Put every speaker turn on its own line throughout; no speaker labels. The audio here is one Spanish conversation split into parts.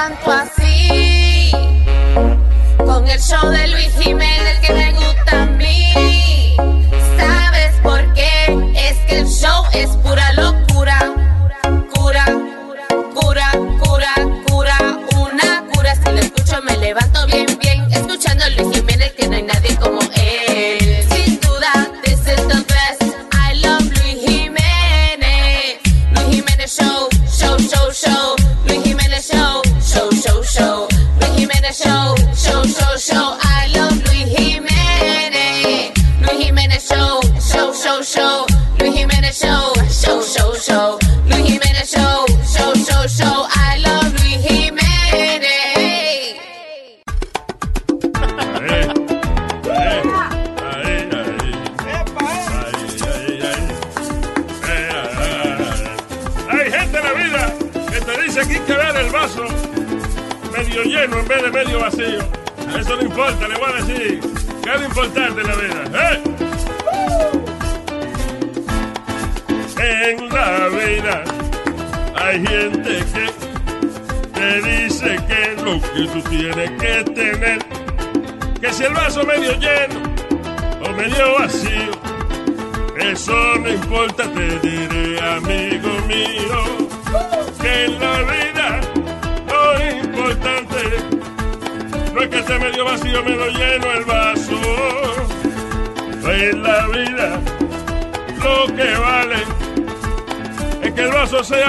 levanto así. Con el show de Luis Jiménez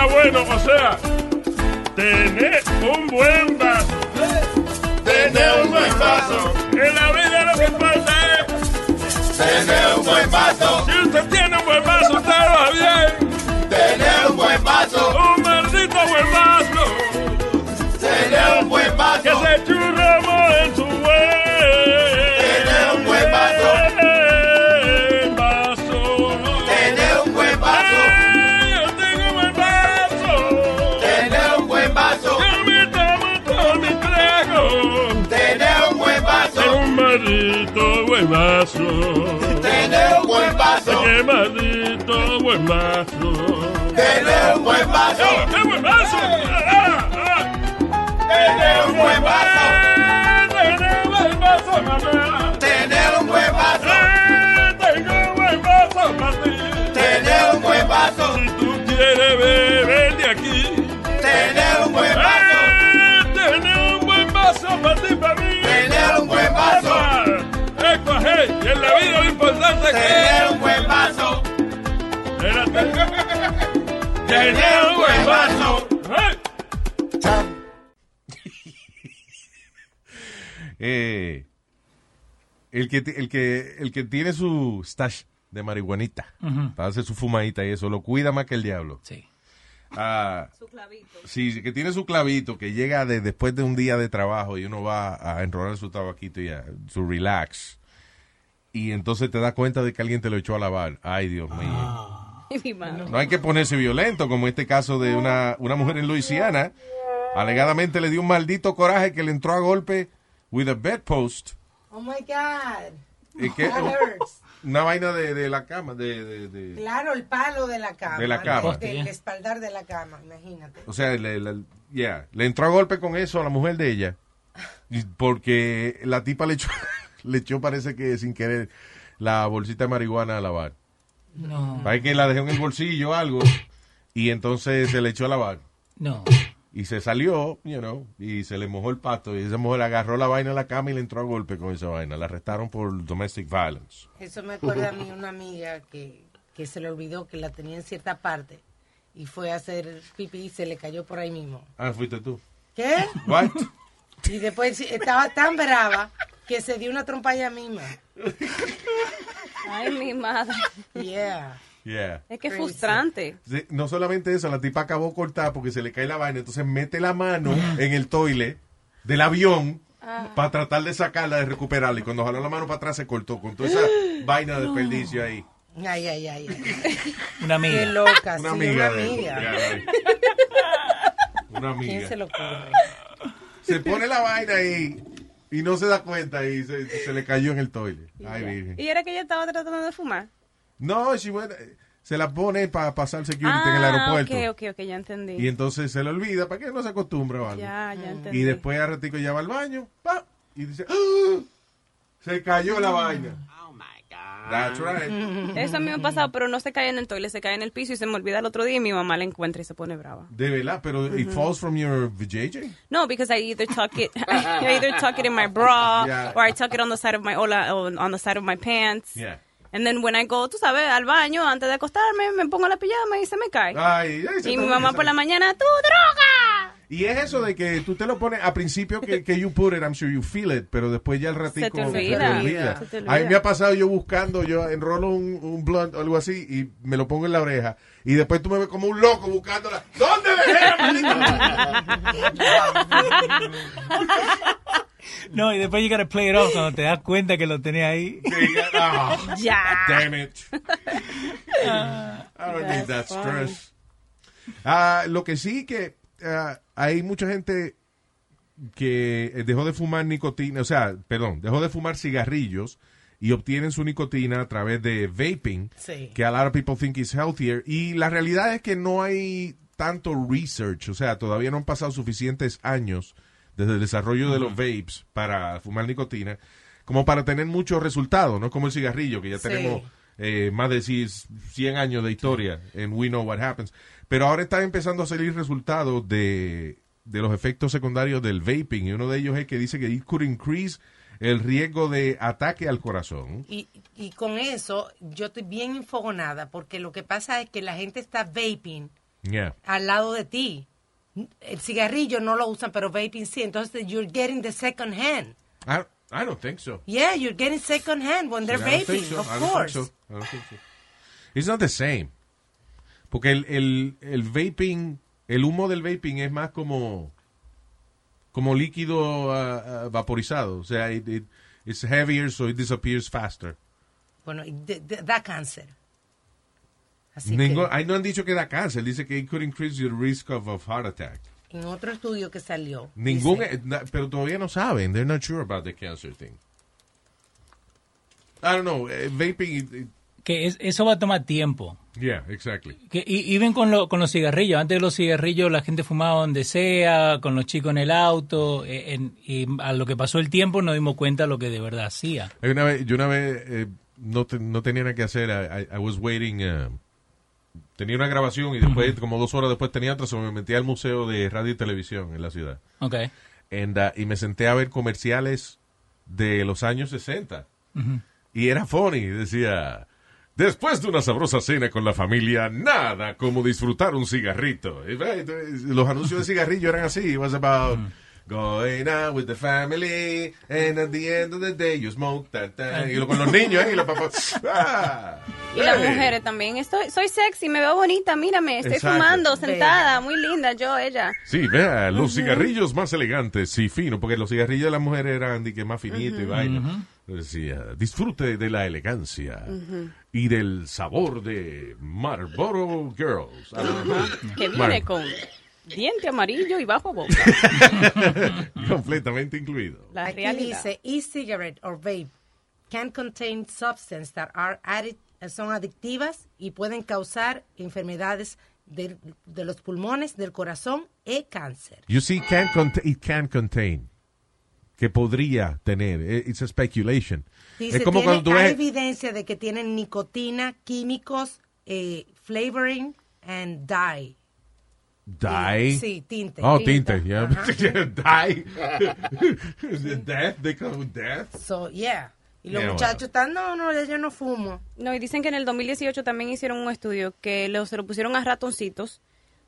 sea bueno, o sea, tener un buen vaso. Tener un buen vaso. En la vida lo que importa es
Tener un buen vaso.
Qué maldito buen vaso.
Tener un buen.
¡Oh, ¡Qué buen vaso! ¡Ah, ah!
Tener un buen vaso.
Tener un buen vaso, mamá.
Tener un buen.
Eh, Tengo un buen vaso para ti.
Tener un buen vaso.
Si tú quieres beber de aquí.
Tener un.
Eh, Tener un buen vaso para ti, para mí.
Tener un.
Epa, epa, hey, en la vida lo importante es que
Tener un buen vaso.
Hey.
Eh, el, que, el, que, el que tiene su stash de marihuanita para hacer su fumadita y eso, lo cuida más que el diablo.
Sí.
Ah, sí, que tiene su clavito, que llega de, después de un día de trabajo y uno va a enrolar su tabaquito y a su relax. Y entonces te das cuenta de que alguien te lo echó a lavar. Ay, Dios mío.
Mano.
No hay que ponerse violento, como este caso de una, una mujer en Luisiana. Alegadamente le dio un maldito coraje que le entró a golpe with a bedpost.
Oh my God.
¿Y qué?
That hurts.
Una vaina de, de la cama, de, de- de-
Claro, el palo de la cama.
De la cama.
El, el espaldar de la cama, imagínate.
O sea, le, le- yeah, le entró a golpe con eso a la mujer de ella. Porque la tipa le echó, le echó, parece que sin querer, la bolsita de marihuana a lavar.
No.
Parece que la dejó en el bolsillo o algo. Y entonces se le echó a lavar.
No.
Y se salió, you know, y se le mojó el pasto. Y esa mujer agarró la vaina en la cama y le entró a golpe con esa vaina. La arrestaron por domestic violence.
Eso me acuerda a mí una amiga que, que se le olvidó que la tenía en cierta parte y fue a hacer pipí y se le cayó por ahí mismo.
Ah, fuiste tú.
¿Qué?
What?
Y después estaba tan brava que se dio una trompa ella misma.
Ay, mi madre.
Yeah.
Yeah.
Es que es
Crazy.
frustrante.
Sí, No solamente eso, la tipa acabó cortada porque se le cae la vaina, entonces mete la mano en el toile del avión para tratar de sacarla, de recuperarla. Y cuando jaló la mano para atrás se cortó con toda esa vaina de desperdicio ahí.
Ay, ay, ay. ay.
Una amiga.
Qué loca,
Una
sí,
amiga
una
de
amiga.
Una
¿Quién se lo ocurre?
Se pone la vaina ahí y no se da cuenta y se, se le cayó en el toile. Ay, virgen.
¿Y era que ella estaba tratando de fumar?
No, she went- se la pone para pasar security en el aeropuerto.
Ah, ok, ok, ok, ya entendí.
Y entonces se le olvida, ¿para qué no se acostumbra o algo?
Ya, ya entendí.
Y después a ratico ya va al baño, ¡pa! y dice, ¡Ah! se cayó la vaina. That's right.
Eso a mí me ha pasado, pero no se cae en el toilet, se cae en el piso y se me olvida el otro día y mi mamá la encuentra y se pone brava.
De verdad, pero it falls from your vajayjay?
No, because I either tuck it, I either tuck it in my bra
Yeah.
or I tuck it on the side of my or la- or on the side of my pants.
Yeah.
And then when I go, tú sabes, al baño antes de acostarme, me pongo la pijama y se me cae.
Ay,
y mi mamá por la mañana, ¡tú droga!
Y es eso de que tú te lo pones a principio que, que you put it, I'm sure you feel it, pero después ya el ratico
Se te olvida. Se te olvida.
A mí me ha pasado yo buscando, yo enrolo un, un blunt o algo así y me lo pongo en la oreja y después tú me ves como un loco buscándola. ¿Dónde dejé la?
No, y después you gotta play it off cuando te das cuenta que lo tenés ahí.
Ah,
Ya.
damn it. I don't need that stress. Ah, lo que sí que ah, hay mucha gente que dejó de fumar nicotina, o sea, perdón, dejó de fumar cigarrillos y obtienen su nicotina a través de vaping,
Sí.
que a lot of people think is healthier. Y la realidad es que no hay tanto research, o sea, todavía no han pasado suficientes años desde el desarrollo de los vapes para fumar nicotina como para tener muchos resultados, no como el cigarrillo, que ya
Sí.
tenemos eh, más de 100 años de historia en We Know What Happens. Pero ahora están empezando a salir resultados de, de los efectos secundarios del vaping y uno de ellos es que dice que it could increase el riesgo de ataque al corazón.
Y, y con eso yo estoy bien infogonada porque lo que pasa es que la gente está vaping
Yeah.
al lado de ti. El cigarrillo no lo usan, pero vaping sí. Entonces you're getting the second hand.
I, I don't think so.
Yeah, you're getting second hand when they're vaping,
so.
of course.
so. So. It's not the same. Porque el, el, el vaping, el humo del vaping es más como como líquido ah, vaporizado. O sea, it, it- it's heavier, so it disappears faster.
Bueno, y de- de- da cáncer. Así
Ninguno-
que
ahí no han dicho que da cáncer, dice que it could increase your risk of, of heart attack.
en otro estudio que salió.
Ningún,
dice-
na- pero todavía no saben. They're not sure about the cancer thing. I don't know. eh, vaping, it- it-
Que es- eso va a tomar tiempo.
Yeah, exactly.
Que, y, y ven con, lo- con los cigarrillos. Antes de los cigarrillos la gente fumaba donde sea, con los chicos en el auto. eh, en- y a lo que pasó el tiempo nos dimos cuenta lo que de verdad hacía.
Una vez, yo una vez eh, no, te- no tenía nada que hacer. I, I- was waiting. uh, tenía una grabación y después, como dos horas después, tenía otra. So me metí al museo de radio y televisión en la ciudad.
Ok.
And, uh, y me senté a ver comerciales de los años 60. Y era funny. Decía. Después de una sabrosa cena con la familia, nada como disfrutar un cigarrito. Los anuncios de cigarrillo eran así. It was about going out with the family and at the end of the day you smoke. ta, ta. Y lo- con los niños ¿eh? y los papás. Ah,
Y las mujeres también. Estoy, soy sexy, me veo bonita, mírame, estoy
Exacto.
fumando, sentada, muy linda, yo, ella.
Sí, vea, los cigarrillos más elegantes y finos, porque los cigarrillos de las mujeres eran de que más finito y vaina. Decía, disfrute de la elegancia y del sabor de Marlboro Girls.
Que viene con diente amarillo y bajo boca.
Completamente incluido.
La
Aquí
realidad.
dice e-cigarette or vape can contain substances that are added, son adictivas y pueden causar enfermedades de, de los pulmones, del corazón y cáncer.
You see, can it can contain. Que podría tener. Eh, It's a speculation.
Dice,
es como
tiene-
cuando tú
hay
ves...
evidencia de que tienen nicotina, químicos, eh, flavoring and dye.
Die.
Sí, tinte.
Oh, tinte, yeah. Die. death, they call it death.
So, yeah. Y los
Yeah,
muchachos están, no, no, yo no fumo.
No, y dicen que en el 2018 también hicieron un estudio que lo, se lo pusieron a ratoncitos,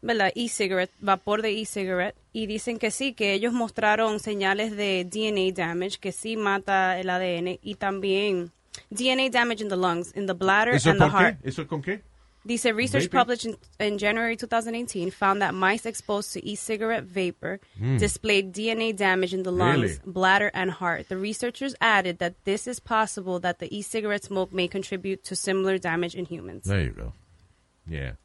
¿verdad? E-cigarette, vapor de e-cigarette. Y dicen que sí, que ellos mostraron señales de DNA damage, que sí mata el ADN. Y también DNA damage in the lungs, in the bladder
¿Eso
and the
por qué?
heart.
¿Eso con qué?
Dice research published in, in January 2018 found that mice exposed to e-cigarette vapor displayed DNA damage in the lungs,
Hmm. Really?
bladder, and heart. The researchers added that this is possible that the e-cigarette smoke may contribute to similar damage in humans.
There you go. Yeah.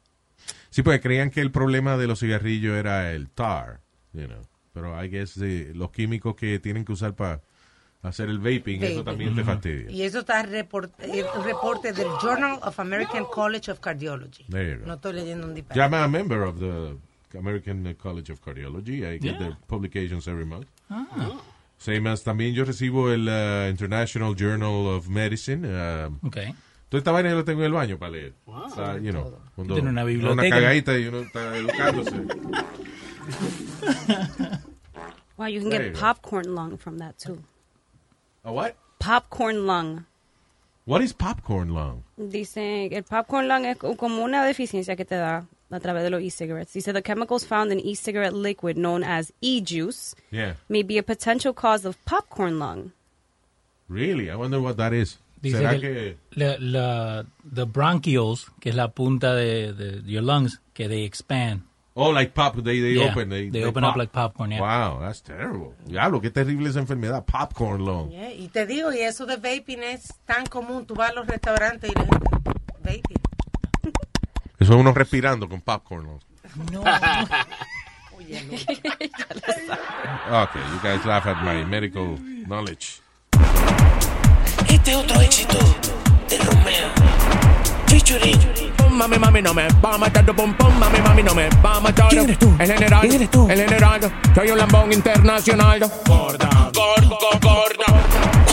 Sí, porque creían que el problema de los cigarrillos era el tar, you know. Pero I guess eh, los químicos que tienen que usar para hacer el vaping, eso también te fastidia.
Y eso está report- el reporte del Journal of American College of Cardiology.
There you go.
No estoy leyendo un disparate.
I'm a member of the American College of Cardiology. I get
Yeah.
their publications every month.
Ah.
Same as también yo recibo el uh, International Journal of Medicine. Uh,
Ok.
Toda esta vaina yo la tengo en el baño para leer. O sea, you know, cuando
Tiene una
Una
biblioteca.
cagadita y uno está educándose.
Wow, you can get popcorn lung from that too.
A what?
Popcorn lung.
What is popcorn lung?
Dice, el popcorn lung es co- como una deficiencia que te da a través de los e-cigarettes. Dice, the chemicals found in e-cigarette liquid known as e-juice
Yeah.
may be a potential cause of popcorn lung.
Really? I wonder what that is.
Dice
¿Será
que,
que
la, la- the bronchioles, que es la punta de, de your lungs, que they expand.
Oh, like pop, they, they
Yeah,
open. They,
they open up
pop.
like popcorn, yeah.
Wow, that's terrible. Diablo, qué terrible esa enfermedad. Popcorn lung.
Yeah, Y te digo, y eso de vaping es tan común. Tú vas a los restaurantes y la gente, vaping.
Eso es uno respirando con popcorn lung.
No.
Okay, you guys laugh at my medical knowledge.
Este otro éxito de Romeo. Featuring.
Mami, mami, no me va a matar tu pum pum, mami, mami, no me va a matar.
¿Quién eres tú?
El general,
¿Quién eres tú?
El general, soy un lambón internacional. Gorda, gorda, gorda.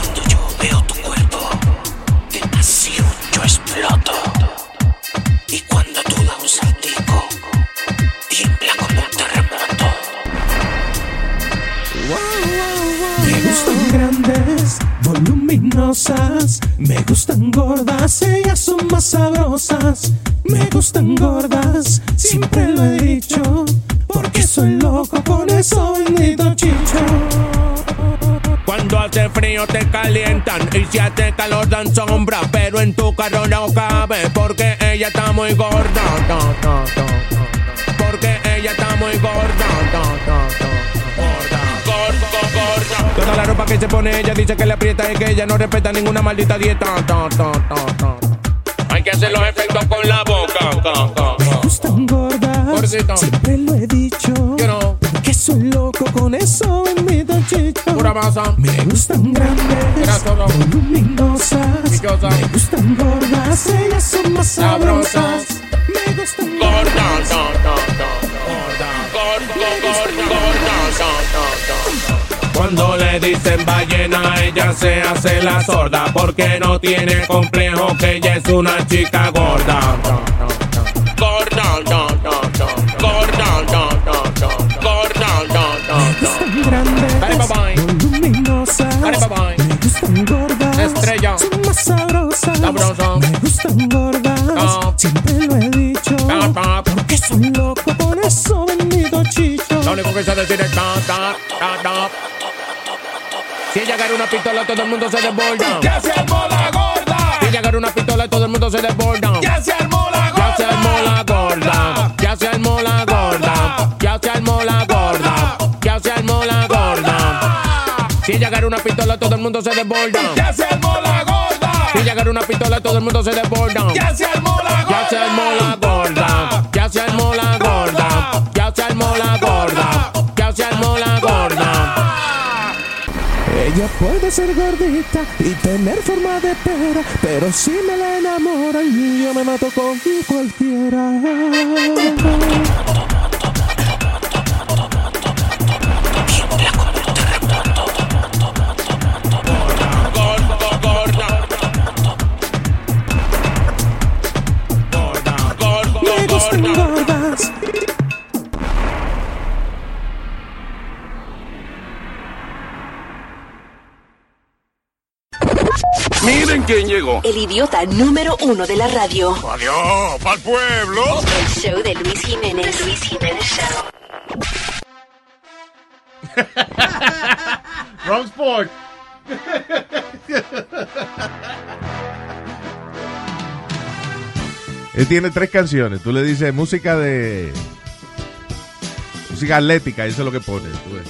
Grandes, voluminosas. Me gustan gordas, ellas son más sabrosas. Me gustan gordas, siempre lo he dicho. Porque soy loco con eso bendito chicho.
Cuando hace frío te calientan y si hace calor dan sombra, pero en tu carro no cabe porque ella está muy gorda. Porque ella está muy gorda, la ropa que se pone ella dice que le aprieta y que ella no respeta ninguna maldita dieta. Ta, ta, ta, ta. Hay que hacer los efectos con la boca.
Me
ta.
gustan gordas,
Gordito.
siempre lo he dicho.
You know,
Que soy loco con eso bendito chicho.
pura masa.
Me gustan grandes, voluminosas. Me gustan gordas, ellas son más
Sabrosas.
sabrosas. Me gustan
Gorda, ta, ta, ta. Gorda, gorda, Cuando le dicen ballena, ella se hace la sorda porque no tiene complejo que ella es una chica gorda. Gorda, ta, ta, ta. Gorda, ta, ta, ta. Gorda. Dale, bye-bye.
Me gustan gordas,
Estrella.
son más sabrosas.
Sabrosa.
Me gustan gordas,
Ah.
siempre lo he dicho. Porque soy loco con eso bendito chicho.
Lo único que sé decir es ta, ta, ta, ta. Si ella agarra una pistola, todo el mundo se desborda.
Ya se armó la gorda.
Si ella agarra una pistola, todo el mundo se desborda.
Ya se armó la gorda.
Ya se armó la gorda. Ya se armó la gorda. Ya se armó la gorda. Ya se armó la gorda. Si ella agarra una pistola, todo el mundo se desborda.
Ya se armó la gorda.
Si ella agarra una pistola, todo el mundo se desborda.
Ya se armó la gorda.
Ya se armó la gorda.
Ella puede ser gordita y tener forma de pera, pero si me la enamoran, yo me mato con cualquiera.
Quién llegó.
El idiota número uno de la radio.
Adiós, pa'l pueblo.
El show de Luis Jiménez. Luis Jiménez Show.
Wrong sport. Él tiene tres canciones. Tú le dices música de. Música atlética, eso es lo que pone. tú ves.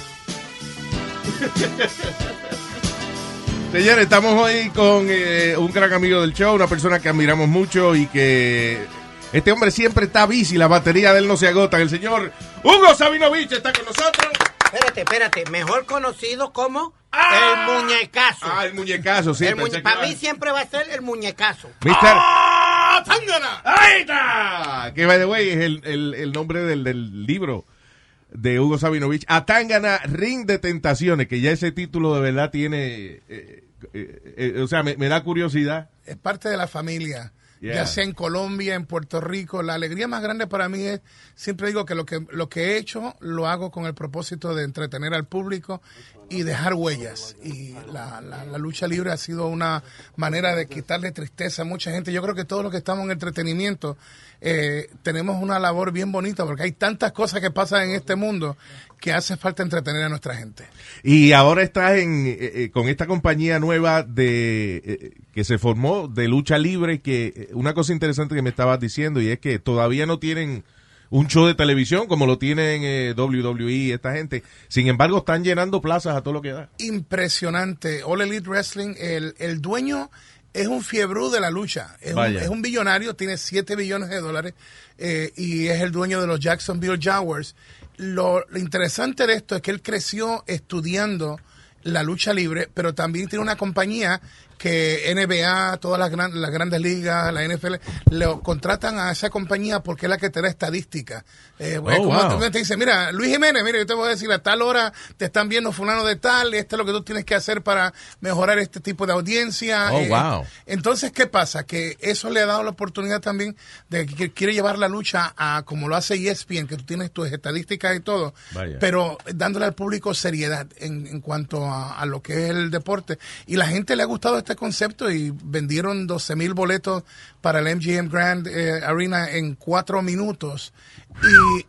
Señores, estamos hoy con eh, un gran amigo del show, una persona que admiramos mucho y que. Este hombre siempre está bici, la batería de él no se agota. El señor Hugo Sabinovich está con nosotros.
Espérate, espérate. Mejor conocido como El muñecazo.
Ah, el muñecazo, sí.
El muñe- para mí siempre va a ser el muñecazo.
Mister-
¡Ah!
¡Ahí está! Que, by the way, es el, el- el nombre del, del libro de Hugo Sabinovich. Atangana, Ring de Tentaciones, que ya ese título de verdad tiene... eh, eh, eh, o sea, me, me da curiosidad.
es parte de la familia.
Yeah.
Ya sea en Colombia, en Puerto Rico, la alegría más grande para mí es, siempre digo que lo que lo que he hecho lo hago con el propósito de entretener al público y dejar huellas. Y la, la- la lucha libre ha sido una manera de quitarle tristeza a mucha gente. Yo creo que todos los que estamos en entretenimiento eh, tenemos una labor bien bonita porque hay tantas cosas que pasan en este mundo que hace falta entretener a nuestra gente.
Y ahora estás en, eh, eh, con esta compañía nueva de eh, que se formó de lucha libre, que eh, una cosa interesante que me estabas diciendo y es que todavía no tienen un show de televisión como lo tienen eh, WWE esta gente. Sin embargo, están llenando plazas a todo lo que da.
impresionante. All Elite Wrestling, el, el dueño es un fiebrú de la lucha. Es un,
Vaya.
es un billonario, tiene 7 billones de dólares eh, y es el dueño de los Jacksonville Jaguars. Lo, lo interesante de esto es que él creció estudiando la lucha libre, pero también tiene una compañía que NBA, todas las, gran- las grandes ligas, la NFL, le contratan a esa compañía porque es la que te da estadística. Eh,
Oh,
como
wow.
te dice, mira, Luis Jiménez, mira, yo te voy a decir, a tal hora te están viendo fulano de tal, esto es lo que tú tienes que hacer para mejorar este tipo de audiencia.
Oh,
Eh,
wow.
Entonces, ¿qué pasa? Que eso le ha dado la oportunidad también de que quiere llevar la lucha a como lo hace ESPN, que tú tienes tus estadísticas y todo,
Vaya.
pero dándole al público seriedad en, en cuanto a, a lo que es el deporte. Y la gente le ha gustado este concepto y vendieron 12 mil boletos para el MGM Grand eh, Arena en cuatro minutos.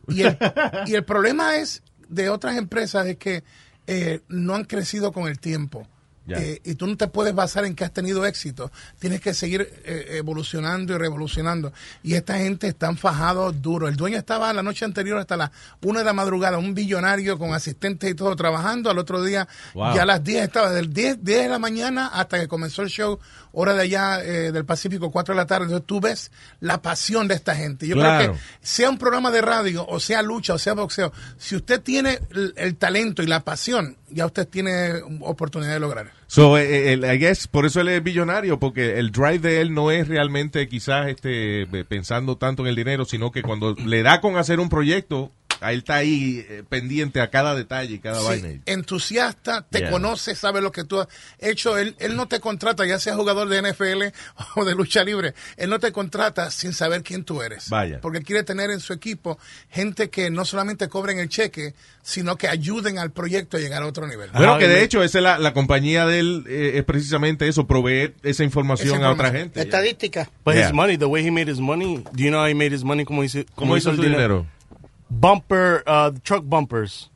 Y, y, el, y el problema es de otras empresas es que eh, no han crecido con el tiempo. Eh, y tú no te puedes basar en que has tenido éxito. Tienes que seguir eh, evolucionando y revolucionando. Y esta gente están fajados duro. El dueño estaba la noche anterior hasta las una de la madrugada, un billonario con asistentes y todo trabajando. Al otro día,
Wow.
ya a las 10 estaba, del 10, 10 de la mañana hasta que comenzó el show, hora de allá eh, del Pacífico, 4 de la tarde. Entonces tú ves la pasión de esta gente. Yo
Claro.
creo que sea un programa de radio, o sea lucha, o sea boxeo, si usted tiene el, el talento y la pasión, ya usted tiene oportunidad de lograr.
So, eh, el- I guess, por eso él es billonario, porque el drive de él no es realmente quizás este eh, pensando tanto en el dinero, sino que cuando le da con hacer un proyecto, a él está ahí eh, pendiente a cada detalle y cada
Sí,
vaina.
entusiasta, te
Yeah.
conoce, sabe lo que tú has hecho. Él, él no te contrata, ya sea jugador de NFL o de lucha libre, él no te contrata sin saber quién tú eres.
Vaya.
Porque quiere tener en su equipo gente que no solamente cobren el cheque, sino que ayuden al proyecto a llegar a otro nivel.
Bueno, que de hecho, esa es la, la compañía de él, eh, es precisamente eso, proveer esa información,
Esa
a otra gente.
Estadística.
But
Yeah.
his money, the way he made his money, do you know how he made his money? ¿Cómo hizo,
¿Cómo hizo su dinero?
Bumper, uh, truck bumpers.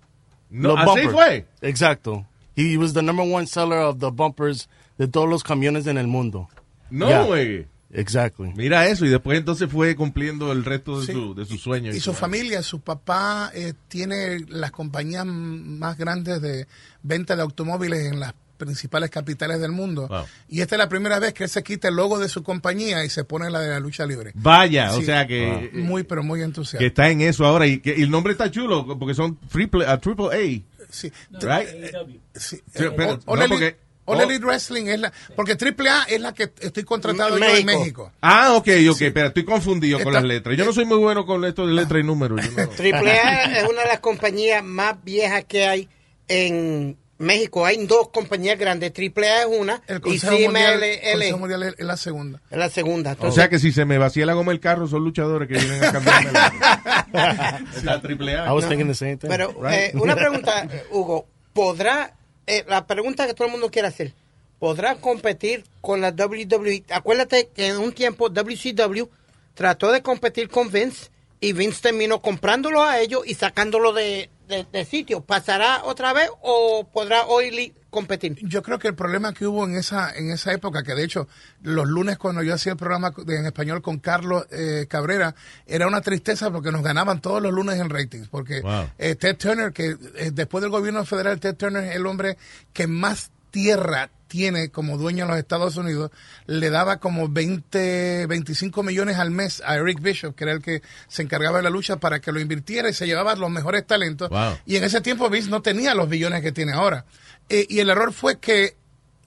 No,
Los
así
bumpers.
fue.
Exacto. He was the number one seller of the bumpers de todos los camiones en el mundo.
No,
Yeah.
güey.
Exactly.
Mira eso, y después entonces fue cumpliendo el resto de,
Sí.
su, de sus sueños.
Y su familia, su papá eh, tiene las compañías más grandes de venta de automóviles en las principales capitales del mundo.
Wow.
Y esta es la primera vez que él se quita el logo de su compañía y se pone la de la lucha libre.
Vaya, o sea que, eh,
Muy, pero muy entusiasta.
que está en eso ahora. Y, que, y el nombre está chulo, porque son triple, a triple A.
Sí.
Right?
Sí.
Sí, pero- no, porque-
All
oh.
Elite Wrestling es la... Porque AAA es la que estoy contratado yo en
México.
México.
Ah, ok, ok, espera, estoy confundido con las letras. Yo no soy muy bueno con esto de letras y números. yo no-
Triple A es una de las compañías más viejas que hay en México. Hay dos compañías grandes. Triple A es una
El
y
Mundial,
CMLL
Consejo Mundial es, la segunda.
es la segunda.
O sea que si se me vacía la goma del carro, son luchadores que vienen a cambiarme la, la triple A.
I was thinking the same thing.
Pero
Right.
eh, una pregunta, Hugo, ¿podrá, eh, la pregunta que todo el mundo quiere hacer, ¿podrá competir con la WWE? Acuérdate que en un tiempo WCW trató de competir con Vince y Vince terminó comprándolo a ellos y sacándolo de, de- de sitio. ¿Pasará otra vez o podrá hoy competir?
Yo creo que el problema que hubo en esa en esa época, que de hecho los lunes cuando yo hacía el programa de- en español con Carlos eh, Cabrera, era una tristeza porque nos ganaban todos los lunes en ratings. Porque
Wow.
eh, Ted Turner, que eh, después del gobierno federal, Ted Turner es el hombre que más tierra tiene como dueño en los Estados Unidos, le daba como 20, 25 millones al mes a Eric Bishop, que era el que se encargaba de la lucha, para que lo invirtiera y se llevaba los mejores talentos.
Wow.
Y en ese tiempo Vince no tenía los billones que tiene ahora. Eh, y el error fue que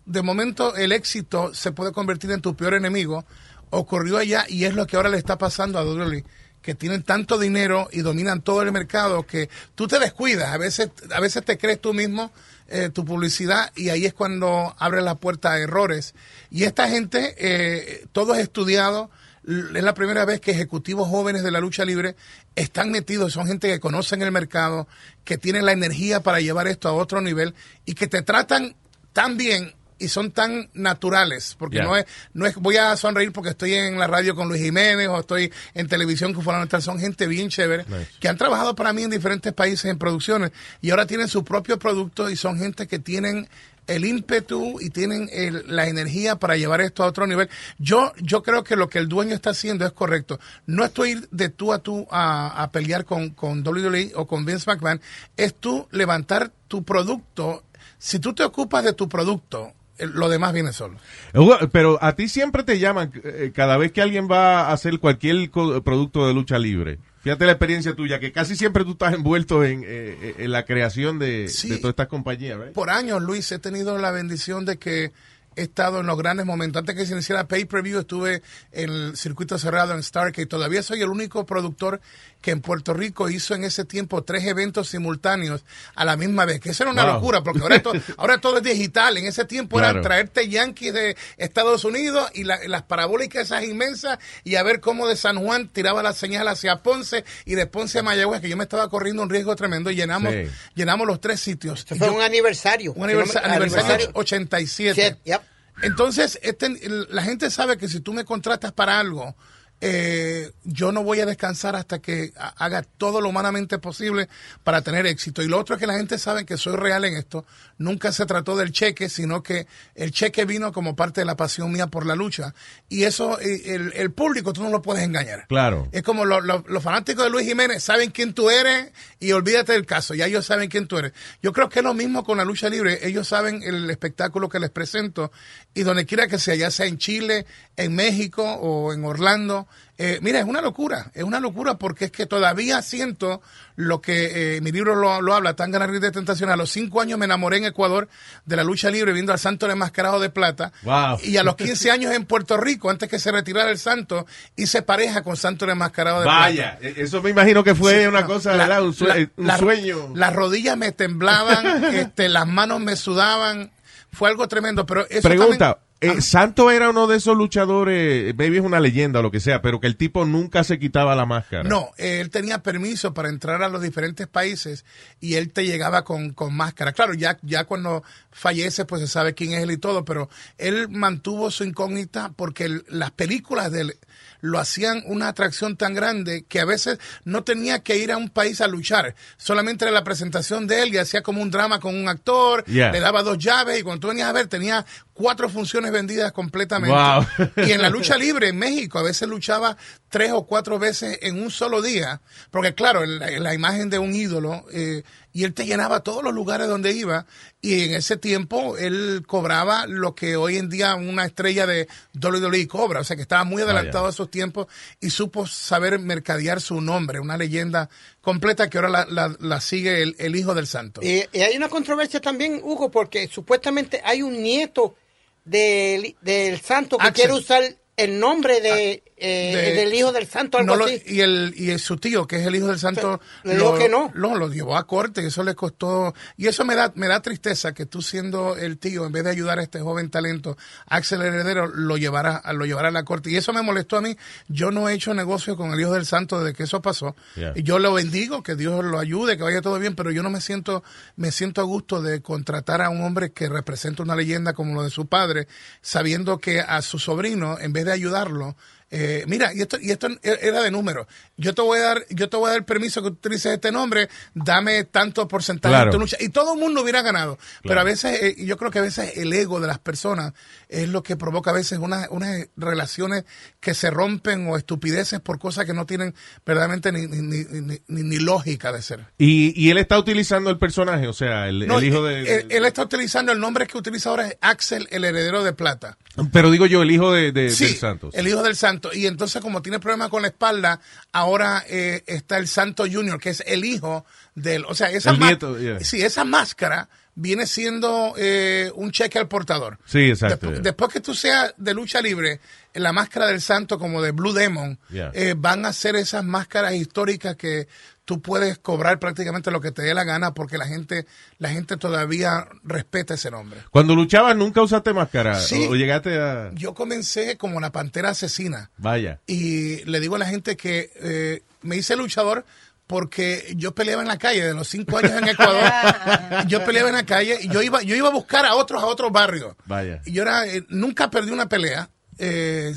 de momento el éxito se puede convertir en tu peor enemigo. Ocurrió allá y es lo que ahora le está pasando a WWE que tienen tanto dinero y dominan todo el mercado que tú te descuidas, a veces, a veces te crees tú mismo eh, tu publicidad y ahí es cuando abre la puerta a errores. Y esta gente, eh, todo es estudiado, es la primera vez que ejecutivos jóvenes de la lucha libre están metidos, son gente que conocen el mercado, que tienen la energía para llevar esto a otro nivel y que te tratan tan bien y son tan naturales, porque no es, no es, voy a sonreír porque estoy en la radio con Luis Jiménez o estoy en televisión con fulano tal, son gente bien chévere,
Nice.
que han trabajado para mí en diferentes países en producciones y ahora tienen su propio producto y son gente que tienen el ímpetu y tienen el- la energía para llevar esto a otro nivel. Yo, yo creo que lo que el dueño está haciendo es correcto. No estoy de tú a tú a, a pelear con, con WWE o con Vince McMahon, es tú levantar tu producto. Si tú te ocupas de tu producto, lo demás viene solo.
Hugo, Pero a ti siempre te llaman eh, cada vez que alguien va a hacer cualquier producto de lucha libre. Fíjate la experiencia tuya, que casi siempre tú estás envuelto en, eh, en la creación de,
Sí.
de todas estas compañías.
Por años, Luis, he tenido la bendición de que he estado en los grandes momentos. Antes que se iniciara Pay-Per-View, estuve en el circuito cerrado en Starcade. Todavía soy el único productor que en Puerto Rico hizo en ese tiempo tres eventos simultáneos a la misma vez. Que eso era una
Wow.
locura, porque ahora, to- ahora todo es digital. En ese tiempo
Claro.
era traerte Yankees de Estados Unidos y la- las parabólicas esas inmensas y a ver cómo de San Juan tiraba la señal hacia Ponce y de Ponce a Mayagüez, que yo me estaba corriendo un riesgo tremendo y llenamos,
Sí.
llenamos los tres sitios.
Esto fue
yo-
un aniversario.
un aniversa-
Si no me-
aniversario 87.
Sí, yep.
Entonces, este, la gente sabe que si tú me contratas para algo, eh, yo no voy a descansar hasta que ha- haga todo lo humanamente posible para tener éxito. Y lo otro es que la gente sabe que soy real en esto. Nunca se trató del cheque, sino que el cheque vino como parte de la pasión mía por la lucha. Y eso, eh, el, el público, tú no lo puedes engañar.
Claro.
Es como lo- lo- los fanáticos de Luis Jiménez saben quién tú eres y olvídate del caso, ya ellos saben quién tú eres. Yo creo que es lo mismo con la lucha libre, ellos saben el espectáculo que les presento y donde quiera que sea, ya sea en Chile, en México o en Orlando. Eh, mira, es una locura, es una locura porque es que todavía siento lo que eh, mi libro lo, lo habla, tan ganar de tentación. A los cinco años me enamoré en Ecuador de la lucha libre viendo al santo enmascarado de plata.
Wow.
Y a los 15 años en Puerto Rico, antes que se retirara el santo, hice pareja con Santo Enmascarado de
Vaya,
Plata.
e- eso me imagino que fue
Sí,
una
no,
cosa,
la-
¿verdad? Un, sue-
la-
un
la-
sueño.
Las rodillas me temblaban, este, las manos me sudaban. Fue algo tremendo, pero eso
Pregunta,
también-
eh, Santo era uno de esos luchadores, maybe es una leyenda o lo que sea, pero que el tipo nunca se quitaba la máscara.
No, él tenía permiso para entrar a los diferentes países y él te llegaba con, con máscara. Claro, ya, ya cuando fallece, pues se sabe quién es él y todo, pero él mantuvo su incógnita porque el- las películas de él lo hacían una atracción tan grande que a veces no tenía que ir a un país a luchar. Solamente era la presentación de él y hacía como un drama con un actor,
Yeah.
le daba dos llaves y cuando tú venías a ver tenía cuatro funciones vendidas completamente.
Wow.
Y en la lucha libre en México a veces luchaba tres o cuatro veces en un solo día, porque claro, la, la imagen de un ídolo, eh, y él te llenaba todos los lugares donde iba, y en ese tiempo él cobraba lo que hoy en día una estrella de WWE cobra, o sea que estaba muy adelantado a sus tiempos y supo saber mercadear su nombre, una leyenda completa que ahora la, la- la sigue el, el hijo del santo.
Y, y hay una controversia también, Hugo, porque supuestamente hay un nieto del, del santo que
Axel.
quiere usar el nombre de, eh,
de-
del hijo del santo, algo
No lo-
así.
y el y el- su tío que es el hijo del santo
Le dijo que no.
lo, lo llevó a corte eso le costó y eso me da me da tristeza que tú siendo el tío en vez de ayudar a este joven talento Axel Heredero lo llevara a lo llevara a la corte y eso me molestó a mí yo no he hecho negocio con el hijo del santo desde que eso pasó
Yeah.
y yo lo bendigo que Dios lo ayude que vaya todo bien pero yo no me siento me siento a gusto de contratar a un hombre que representa una leyenda como lo de su padre sabiendo que a su sobrino en vez de ayudarlo eh, mira, y esto, y esto era de número. Yo te voy a dar, yo te voy a dar permiso que utilices este nombre, dame tanto porcentaje
Claro.
de tu lucha. Y todo el mundo hubiera ganado. Pero a veces, eh, yo creo que a veces el ego de las personas es lo que provoca a veces unas, unas relaciones que se rompen o estupideces por cosas que no tienen verdaderamente ni, ni, ni, ni- lógica de ser.
Y, y él está utilizando el personaje, o sea, el,
No,
el hijo de...
él, él está utilizando el nombre que utiliza ahora es Axel, el heredero de plata.
Pero digo yo, el hijo de, de-
Sí,
del Santos.
el hijo del santo. Y entonces, como tiene problemas con la espalda, ahora eh, está el santo junior, que es el hijo del... O sea, esa,
El
ma-
nieto, yeah.
sí, esa máscara viene siendo eh, un cheque al portador.
Sí, exacto. Yeah.
Después que tú seas de lucha libre, la máscara del santo como de Blue Demon,
Yeah.
eh, van a ser esas máscaras históricas que tú puedes cobrar prácticamente lo que te dé la gana porque la gente la gente todavía respeta ese nombre.
Cuando luchabas, ¿nunca usaste máscara?
Sí.
¿O, llegaste a...?
Yo comencé como la pantera asesina
Vaya.
y le digo a la gente que eh, me hice luchador porque yo peleaba en la calle de los cinco años en Ecuador. yo peleaba en la calle y yo iba, yo iba a buscar a otros a otros barrios.
Vaya.
Y yo era, eh, nunca perdí una pelea. Eh,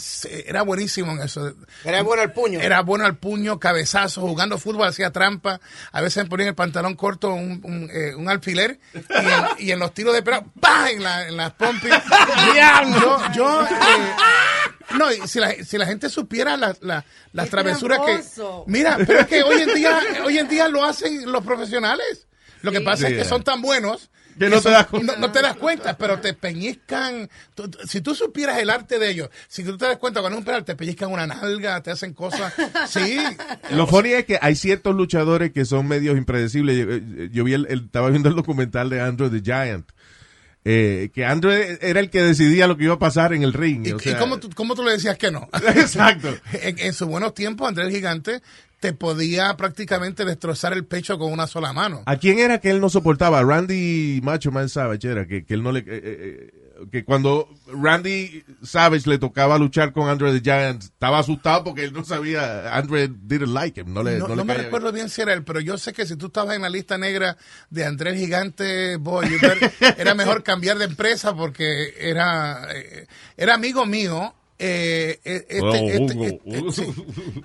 era buenísimo en eso.
Era bueno al puño.
Era bueno al puño, cabezazo, jugando fútbol, hacía trampa. A veces me ponía en el pantalón corto un, un, eh, un alfiler y en, y en los tiros de pelota, ¡pah! En, la- en las pompis. yo, yo, eh, no, y si la, si la gente supiera la- la- las
¡Qué
travesuras que... Mira, pero es que hoy en día, hoy en día lo hacen los profesionales. Lo que pasa
Sí,
es que son tan buenos
Que no te das cuenta.
no, no te das cuenta, pero te peñizcan. Tú- tú- si tú supieras el arte de ellos, si tú te das cuenta cuando es un penal, te pellizcan una nalga, te hacen cosas. Sí.
Lo funny es que hay ciertos luchadores que son medios impredecibles. Yo, eh, yo vi el, el- estaba viendo el documental de Andrew the Giant. eh, que Andrew era el que decidía lo que iba a pasar en el ring.
¿Y,
o
y
sea,
cómo, tú, cómo tú le decías que no?
Exacto.
en, en sus buenos tiempos, Andrés Gigante te podía prácticamente destrozar el pecho con una sola mano.
¿A quién era que él no soportaba? Randy Macho Man Savage era que, que él no le eh, eh, eh, que cuando Randy Savage le tocaba luchar con Andre the Giant estaba asustado porque él no sabía Andre didn't like him, no le,
No,
no
no
le
me recuerdo bien si era él, pero yo sé que si tú estabas en la lista negra de Andrés Gigante, boy, era mejor cambiar de empresa porque era, era amigo mío. Eh, eh, este-
Oh,
este- este- sí.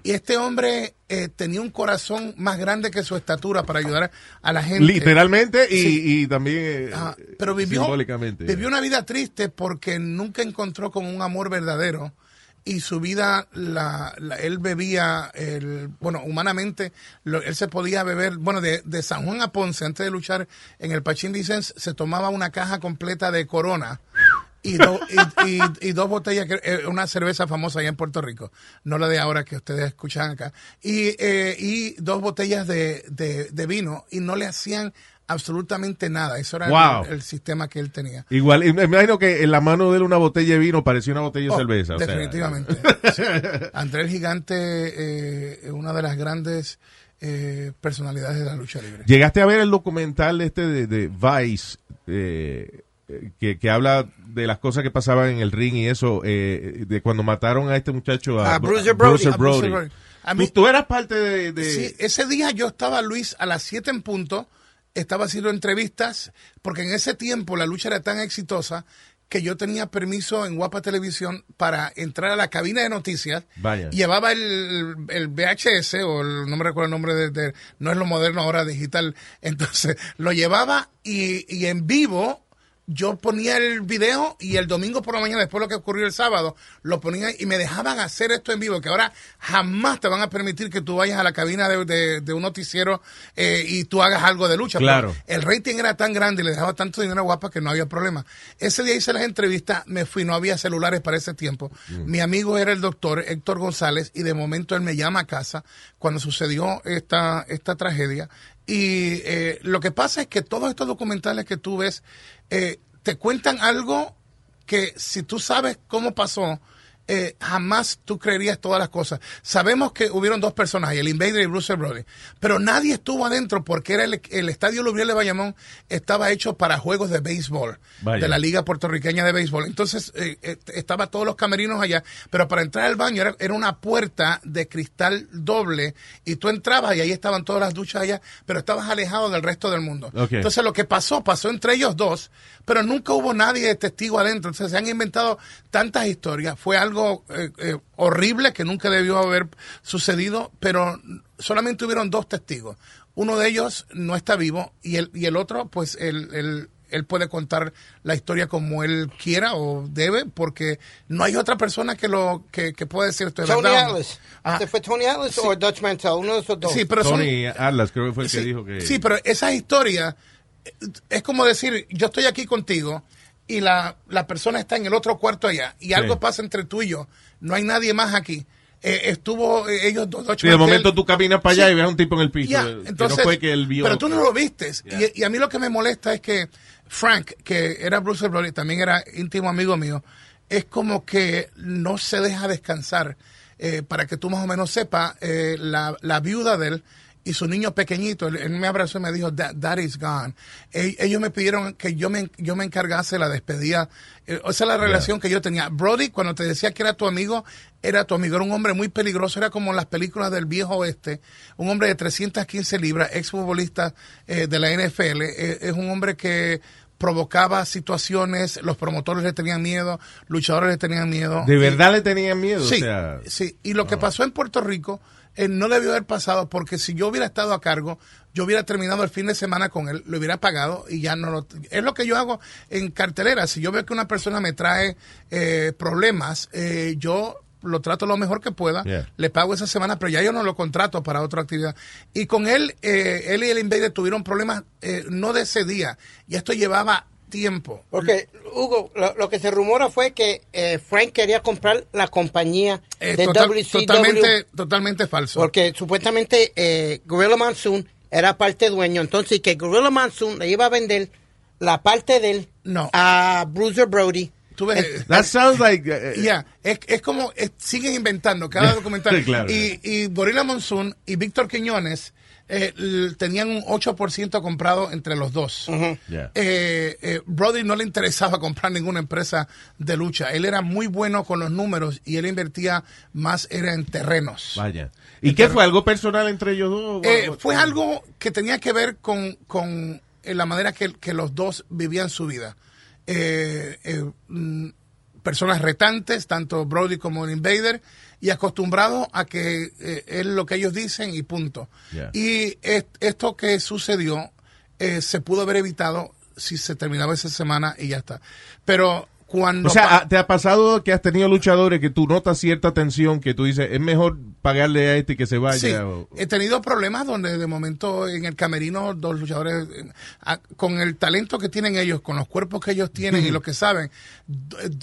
Y este hombre eh, tenía un corazón más grande que su estatura para ayudar a la gente.
Literalmente y,
Sí.
y también eh,
Ajá, pero vivió,
simbólicamente.
vivió una vida triste porque nunca encontró como un amor verdadero y su vida, la, la- él bebía, el, bueno, humanamente, lo- él se podía beber, bueno, de, de San Juan a Ponce, antes de luchar en el Pachín Vicens, se tomaba una caja completa de Corona. Y, do- y, y- y dos botellas, que- eh, una cerveza famosa allá en Puerto Rico, no la de ahora que ustedes escuchan acá, y, eh, y dos botellas de, de- de vino, y no le hacían absolutamente nada. Eso era
Wow.
el, el sistema que él tenía.
Igual, me imagino que en la mano de él una botella de vino parecía una botella de
Oh,
cerveza. o sea.
definitivamente. Sí. Andrés Gigante eh, es una de las grandes eh, personalidades de la lucha libre.
Llegaste a ver el documental este de, de Vice, eh, eh, que, que habla de las cosas que pasaban en el ring y eso, eh, de cuando mataron a este muchacho, a,
A Bruiser Brody.
A Bruiser Brody. A mí-
Tú, tú eras parte de... de-
Sí, ese día yo estaba, Luis, a las 7 en punto, estaba haciendo entrevistas, porque en ese tiempo la lucha era tan exitosa que yo tenía permiso en Guapa Televisión para entrar a la cabina de noticias.
Vaya.
Llevaba el, el VHS, o el- no me recuerdo el nombre de, de- no es lo moderno ahora digital. Entonces, lo llevaba y, y en vivo yo ponía el video y el domingo por la mañana, después de lo que ocurrió el sábado, lo ponía y me dejaban hacer esto en vivo, que ahora jamás te van a permitir que tú vayas a la cabina de, de- de un noticiero eh, y tú hagas algo de lucha.
Claro.
Pero el rating era tan grande y le dejaba tanto dinero a Guapa que no había problema. Ese día hice las entrevistas, me fui, no había celulares para ese tiempo. Mi amigo era el doctor Héctor González y de momento él me llama a casa cuando sucedió esta, esta tragedia. Y eh, lo que pasa es que todos estos documentales que tú ves eh, te cuentan algo que si tú sabes cómo pasó, eh, jamás tú creerías todas las cosas. Sabemos que hubieron dos personajes, el Invader y Bruce Brody, pero nadie estuvo adentro porque era el, el estadio Lubriel de Bayamón estaba hecho para juegos de béisbol,
Vaya.
de la Liga Puertorriqueña de Béisbol. Entonces, eh, eh, estaba todos los camerinos allá, pero para entrar al baño era, era una puerta de cristal doble y tú entrabas y ahí estaban todas las duchas allá, pero estabas alejado del resto del mundo. Entonces, lo que pasó, pasó entre ellos dos, pero nunca hubo nadie de testigo adentro. Entonces, se han inventado tantas historias. Fue algo algo eh, eh, horrible que nunca debió haber sucedido, pero solamente hubieron dos testigos. Uno de ellos no está vivo y el, y el otro, pues, él, él, él puede contar la historia como él quiera o debe, porque no hay otra persona que lo que, que pueda decir esto de
Tony
verdad.
Atlas.
Ah.
¿Se fue Tony Atlas o Dutch Mantel? Uno de esos dos.
Sí, pero son-
Tony Atlas creo que fue el que dijo que...
sí, pero esa historia eh, es como decir, yo estoy aquí contigo y la, la persona está en el otro cuarto allá y algo pasa entre tú y yo. No hay nadie más aquí. Eh, estuvo eh, ellos dos. Dutch
Sí, de momento tú caminas para allá
Sí.
y ves a un tipo en el piso. Eh,
entonces,
no fue que él vio.
Pero tú no lo vistes.
Ya.
Y, y a mí lo que me molesta es que Frank, que era Bruce Brody, también era íntimo amigo mío, es como que no se deja descansar. Eh, para que tú más o menos sepas, eh, la, la viuda de él y su niño pequeñito, él, me abrazó y me dijo, "Dad- Daddy's gone. E- ellos me pidieron que yo me, yo me encargase la despedida. Eh, esa es la relación que yo tenía. Brody, cuando te decía que era tu amigo, era tu amigo. Era un hombre muy peligroso. Era como en las películas del viejo oeste. Un hombre de 315 libras, exfutbolista eh, de la NFL. Eh, es un hombre que provocaba situaciones, los promotores le tenían miedo, luchadores le tenían miedo.
¿De
Y-
verdad le tenían miedo?
Sí,
O sea,
sí. Y lo que pasó en Puerto Rico eh, no debió haber pasado porque si yo hubiera estado a cargo, yo hubiera terminado el fin de semana con él, lo hubiera pagado y ya no lo... Es lo que yo hago en cartelera. Si yo veo que una persona me trae eh, problemas, eh, yo lo trato lo mejor que pueda,
Yeah.
le pago esa semana, pero ya yo no lo contrato para otra actividad. Y con él, eh, él y el Invader tuvieron problemas eh, no de ese día, y esto llevaba tiempo.
Porque, Hugo, lo, lo que se rumora fue que eh, Frank quería comprar la compañía
Eh,
de
total-
WCW.
totalmente, totalmente falso.
Porque supuestamente eh, Gorilla Monsoon era parte dueño. Entonces, que Gorilla Monsoon le iba a vender la parte de él a Bruiser Brody.
Tú ves,
That sounds like... eh,
Ya, es, es como eh, siguen inventando cada documental.
Claro.
y, y Gorilla Monsoon y Víctor Quiñones eh, tenían un 8% comprado entre los dos.
Yeah.
Eh, eh, Brody no le interesaba comprar ninguna empresa de lucha. Él era muy bueno con los números y él invertía más era en terrenos.
Vaya. ¿Y qué fue? ¿Algo personal entre ellos dos?
Eh, fue algo que tenía que ver con, con eh, la manera que, que los dos vivían su vida. Eh, eh, mm, personas retantes, tanto Brody como el Invader, y acostumbrados a que eh, es lo que ellos dicen y punto.
Yeah.
Y es- esto que sucedió eh, se pudo haber evitado si se terminaba esa semana y ya está. Pero cuando...
O sea, ¿te ha pasado que has tenido luchadores que tú notas cierta tensión que tú dices, es mejor pagarle a este y que se vaya?
Sí,
o-
he tenido problemas donde de momento en el camerino dos luchadores, con el talento que tienen ellos, con los cuerpos que ellos tienen y lo que saben,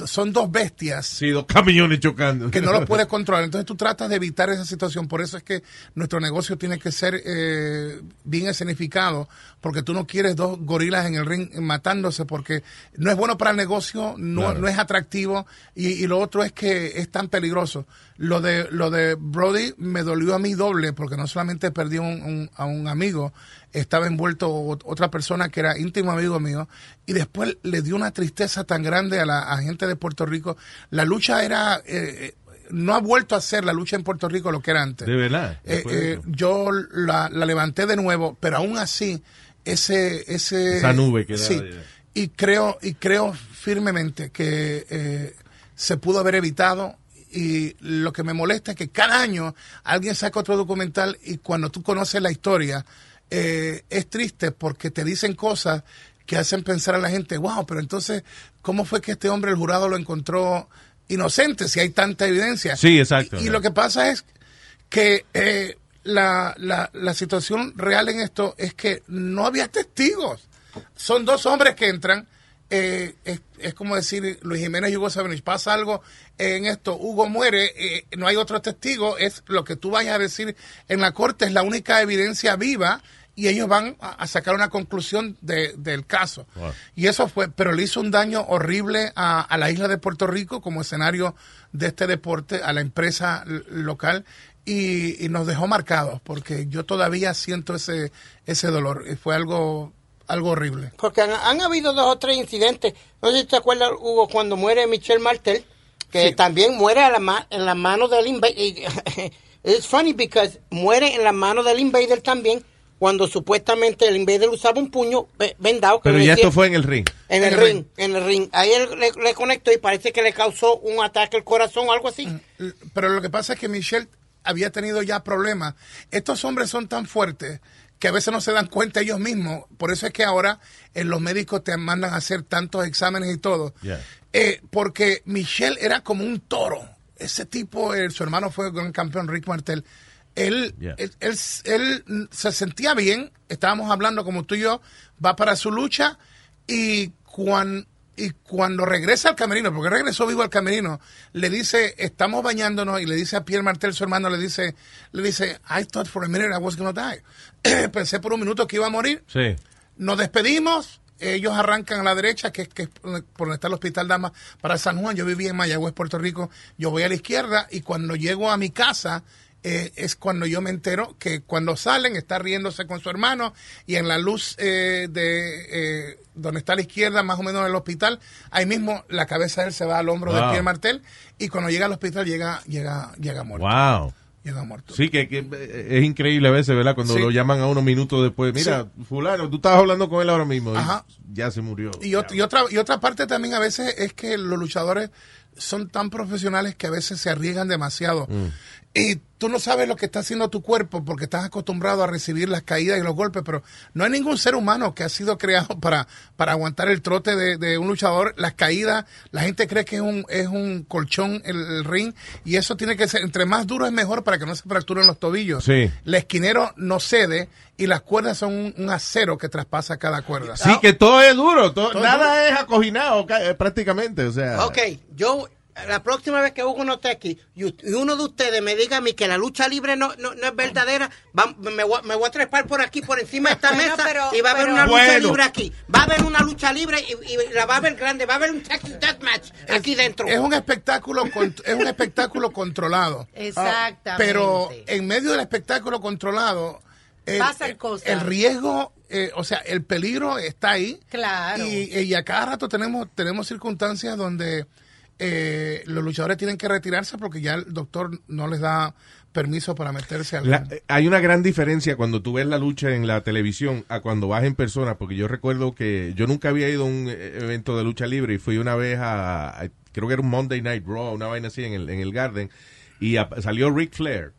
son dos bestias
Sí, dos camiones chocando.
que no los puedes controlar. Entonces tú tratas de evitar esa situación. Por eso es que nuestro negocio tiene que ser eh, bien escenificado, porque tú no quieres dos gorilas en el ring matándose, porque no es bueno para el negocio, no,
Claro.
no es atractivo, y, y lo otro es que es tan peligroso. Lo de, lo de Brody me dolió a mí doble, porque no solamente perdí un- un- a un amigo, estaba envuelto ot- otra persona que era íntimo amigo mío, y después le dio una tristeza tan grande a la a gente de Puerto Rico. La lucha era... eh, no ha vuelto a ser la lucha en Puerto Rico lo que era antes.
De verdad.
Eh, eh, yo la, la levanté de nuevo, pero aún así, ese, ese
Esa nube que
sí, y creo, y creo firmemente que eh, se pudo haber evitado. Y lo que me molesta es que cada año alguien saca otro documental y cuando tú conoces la historia, eh, es triste porque te dicen cosas que hacen pensar a la gente, wow, pero entonces, ¿cómo fue que este hombre, el jurado, lo encontró inocente si hay tanta evidencia?
Sí, exacto.
Y, y lo que pasa es que eh, la, la, la situación real en esto es que no había testigos. Son dos hombres que entran. Eh, es, es como decir Luis Jiménez y Hugo Sabinovich, pasa algo en esto, Hugo muere, eh, no hay otro testigo, es lo que tú vayas a decir en la corte, es la única evidencia viva y ellos van a, sacar una conclusión de- del caso.
Wow.
Y eso fue, pero le hizo un daño horrible a, a la isla de Puerto Rico como escenario de este deporte, a la empresa local, y, y nos dejó marcados, porque yo todavía siento ese, ese dolor. Y fue algo, algo horrible.
Porque han, han habido dos o tres incidentes. No sé si te acuerdas, Hugo, cuando muere Michelle Martel, que
Sí.
también muere a la ma- en las manos del Invader. Es funny because muere en las manos del Invader también cuando supuestamente de él usaba un puño ve- vendado. que
Pero
le
ya
decía-
esto fue en el ring.
En el ring, en el ring. Ahí él le, le conectó y parece que le causó un ataque al corazón o algo así.
Pero lo que pasa es que Michelle había tenido ya problemas. Estos hombres son tan fuertes que a veces no se dan cuenta ellos mismos. Por eso es que ahora eh, los médicos te mandan a hacer tantos exámenes y todo. Eh, porque Michelle era como un toro. Ese tipo, eh, su hermano fue gran campeón, Rick Martel. Él,
Yeah.
él, él- él, se sentía bien, estábamos hablando como tú y yo, va para su lucha y, cuan- y cuando regresa al camerino, porque regresó vivo al camerino, le dice, estamos bañándonos y le dice a Pierre Martel, su hermano, le dice, le dice, I thought for a minute I was to die. Pensé por un minuto que iba a morir.
Sí.
Nos despedimos. Ellos arrancan a la derecha, que es, que es por donde está el Hospital Dama, para San Juan. Yo vivía en Mayagüez, Puerto Rico. Yo voy a la izquierda y cuando llego a mi casa eh, es cuando yo me entero que cuando salen está riéndose con su hermano y en la luz eh, de eh, donde está a la izquierda, más o menos en el hospital, ahí mismo la cabeza de él se va al hombro de. Pierre Martel y cuando llega al hospital llega, llega, llega muerto.
Wow.
Llega muerto.
Sí, que, que, eh, es increíble a veces, ¿verdad? Cuando
Sí.
lo llaman a unos minutos después. Mira, fulano, tú estabas hablando con él ahora mismo. y
Ajá.
ya se murió.
Y, ot- y otra, y otra parte también a veces es que los luchadores son tan profesionales que a veces se arriesgan demasiado.
Mm.
Y tú no sabes lo que está haciendo tu cuerpo porque estás acostumbrado a recibir las caídas y los golpes, pero no hay ningún ser humano que ha sido creado para, para aguantar el trote de, de un luchador. Las caídas, la gente cree que es un, es un colchón el, el ring y eso tiene que ser, entre más duro es mejor para que no se fracturen los tobillos.
Sí.
El esquinero no cede y las cuerdas son un, un acero que traspasa cada cuerda.
Sí, que todo es duro. todo-
Todo
nada es acoginado ca- eh, prácticamente. O sea.
Ok, yo la próxima vez que Hugo no esté aquí y, uno de ustedes me diga a mí que la lucha libre no, no, no es verdadera, va- me, voy, a- me voy a trepar por aquí, por encima de esta
Bueno,
mesa
pero-
y va a haber
pero-
una lucha
Bueno.
libre aquí. Va a haber una lucha libre y, y la va a haber grande, va a haber un Texas Deathmatch aquí dentro.
Es un espectáculo con- es un espectáculo controlado.
Exactamente.
Pero en medio del espectáculo controlado el,
Pasan cosas.
el riesgo, eh, o sea, el peligro está ahí.
Claro.
Y, y a cada rato tenemos tenemos circunstancias donde eh, los luchadores tienen que retirarse porque ya el doctor no les da permiso para meterse al
La- hay una gran diferencia cuando tú ves la lucha en la televisión a cuando vas en persona, porque yo recuerdo que yo nunca había ido a un eh, evento de lucha libre y fui una vez a, a- creo que era un Monday Night Raw, una vaina así en el, en el Garden, y a- salió Ric Flair.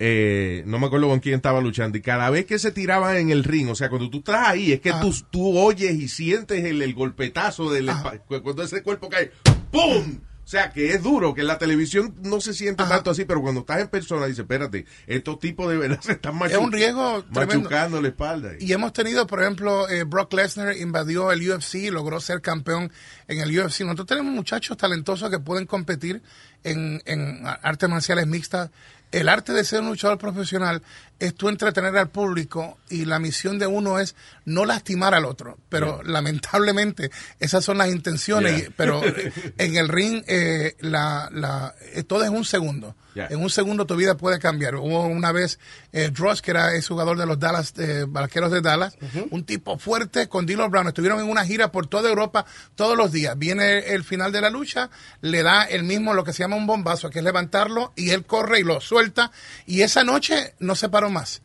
Eh, no me acuerdo con quién estaba luchando y cada vez que se tiraba en el ring, o sea, cuando tú estás ahí, es que tú, tú oyes y sientes el, el golpetazo del cuando ese cuerpo cae, ¡pum! O sea, que es duro, que en la televisión no se siente tanto así, pero cuando estás en persona, dices, espérate, estos tipos de verdad se están
Es un riesgo tremendo.
machucando la espalda.
Y hemos tenido, por ejemplo, eh, Brock Lesnar invadió el UFC y logró ser campeón en el UFC. Nosotros tenemos muchachos talentosos que pueden competir en, en artes marciales mixtas. El arte de ser un luchador profesional es tú entretener al público y la misión de uno es no lastimar al otro. Pero lamentablemente esas son las intenciones.
Yeah.
y- pero en el ring eh, la, la, eh, todo es un segundo.
Yeah.
En un segundo tu vida puede cambiar. Hubo una vez eh, Dross, que era el jugador de los Dallas, eh, Vaqueros de Dallas, un tipo fuerte con Dylan Brown. Estuvieron en una gira por toda Europa todos los días. Viene el final de la lucha, le da el mismo lo que se llama un bombazo, que es levantarlo, y él corre y lo suelta. Y esa noche no se paró más.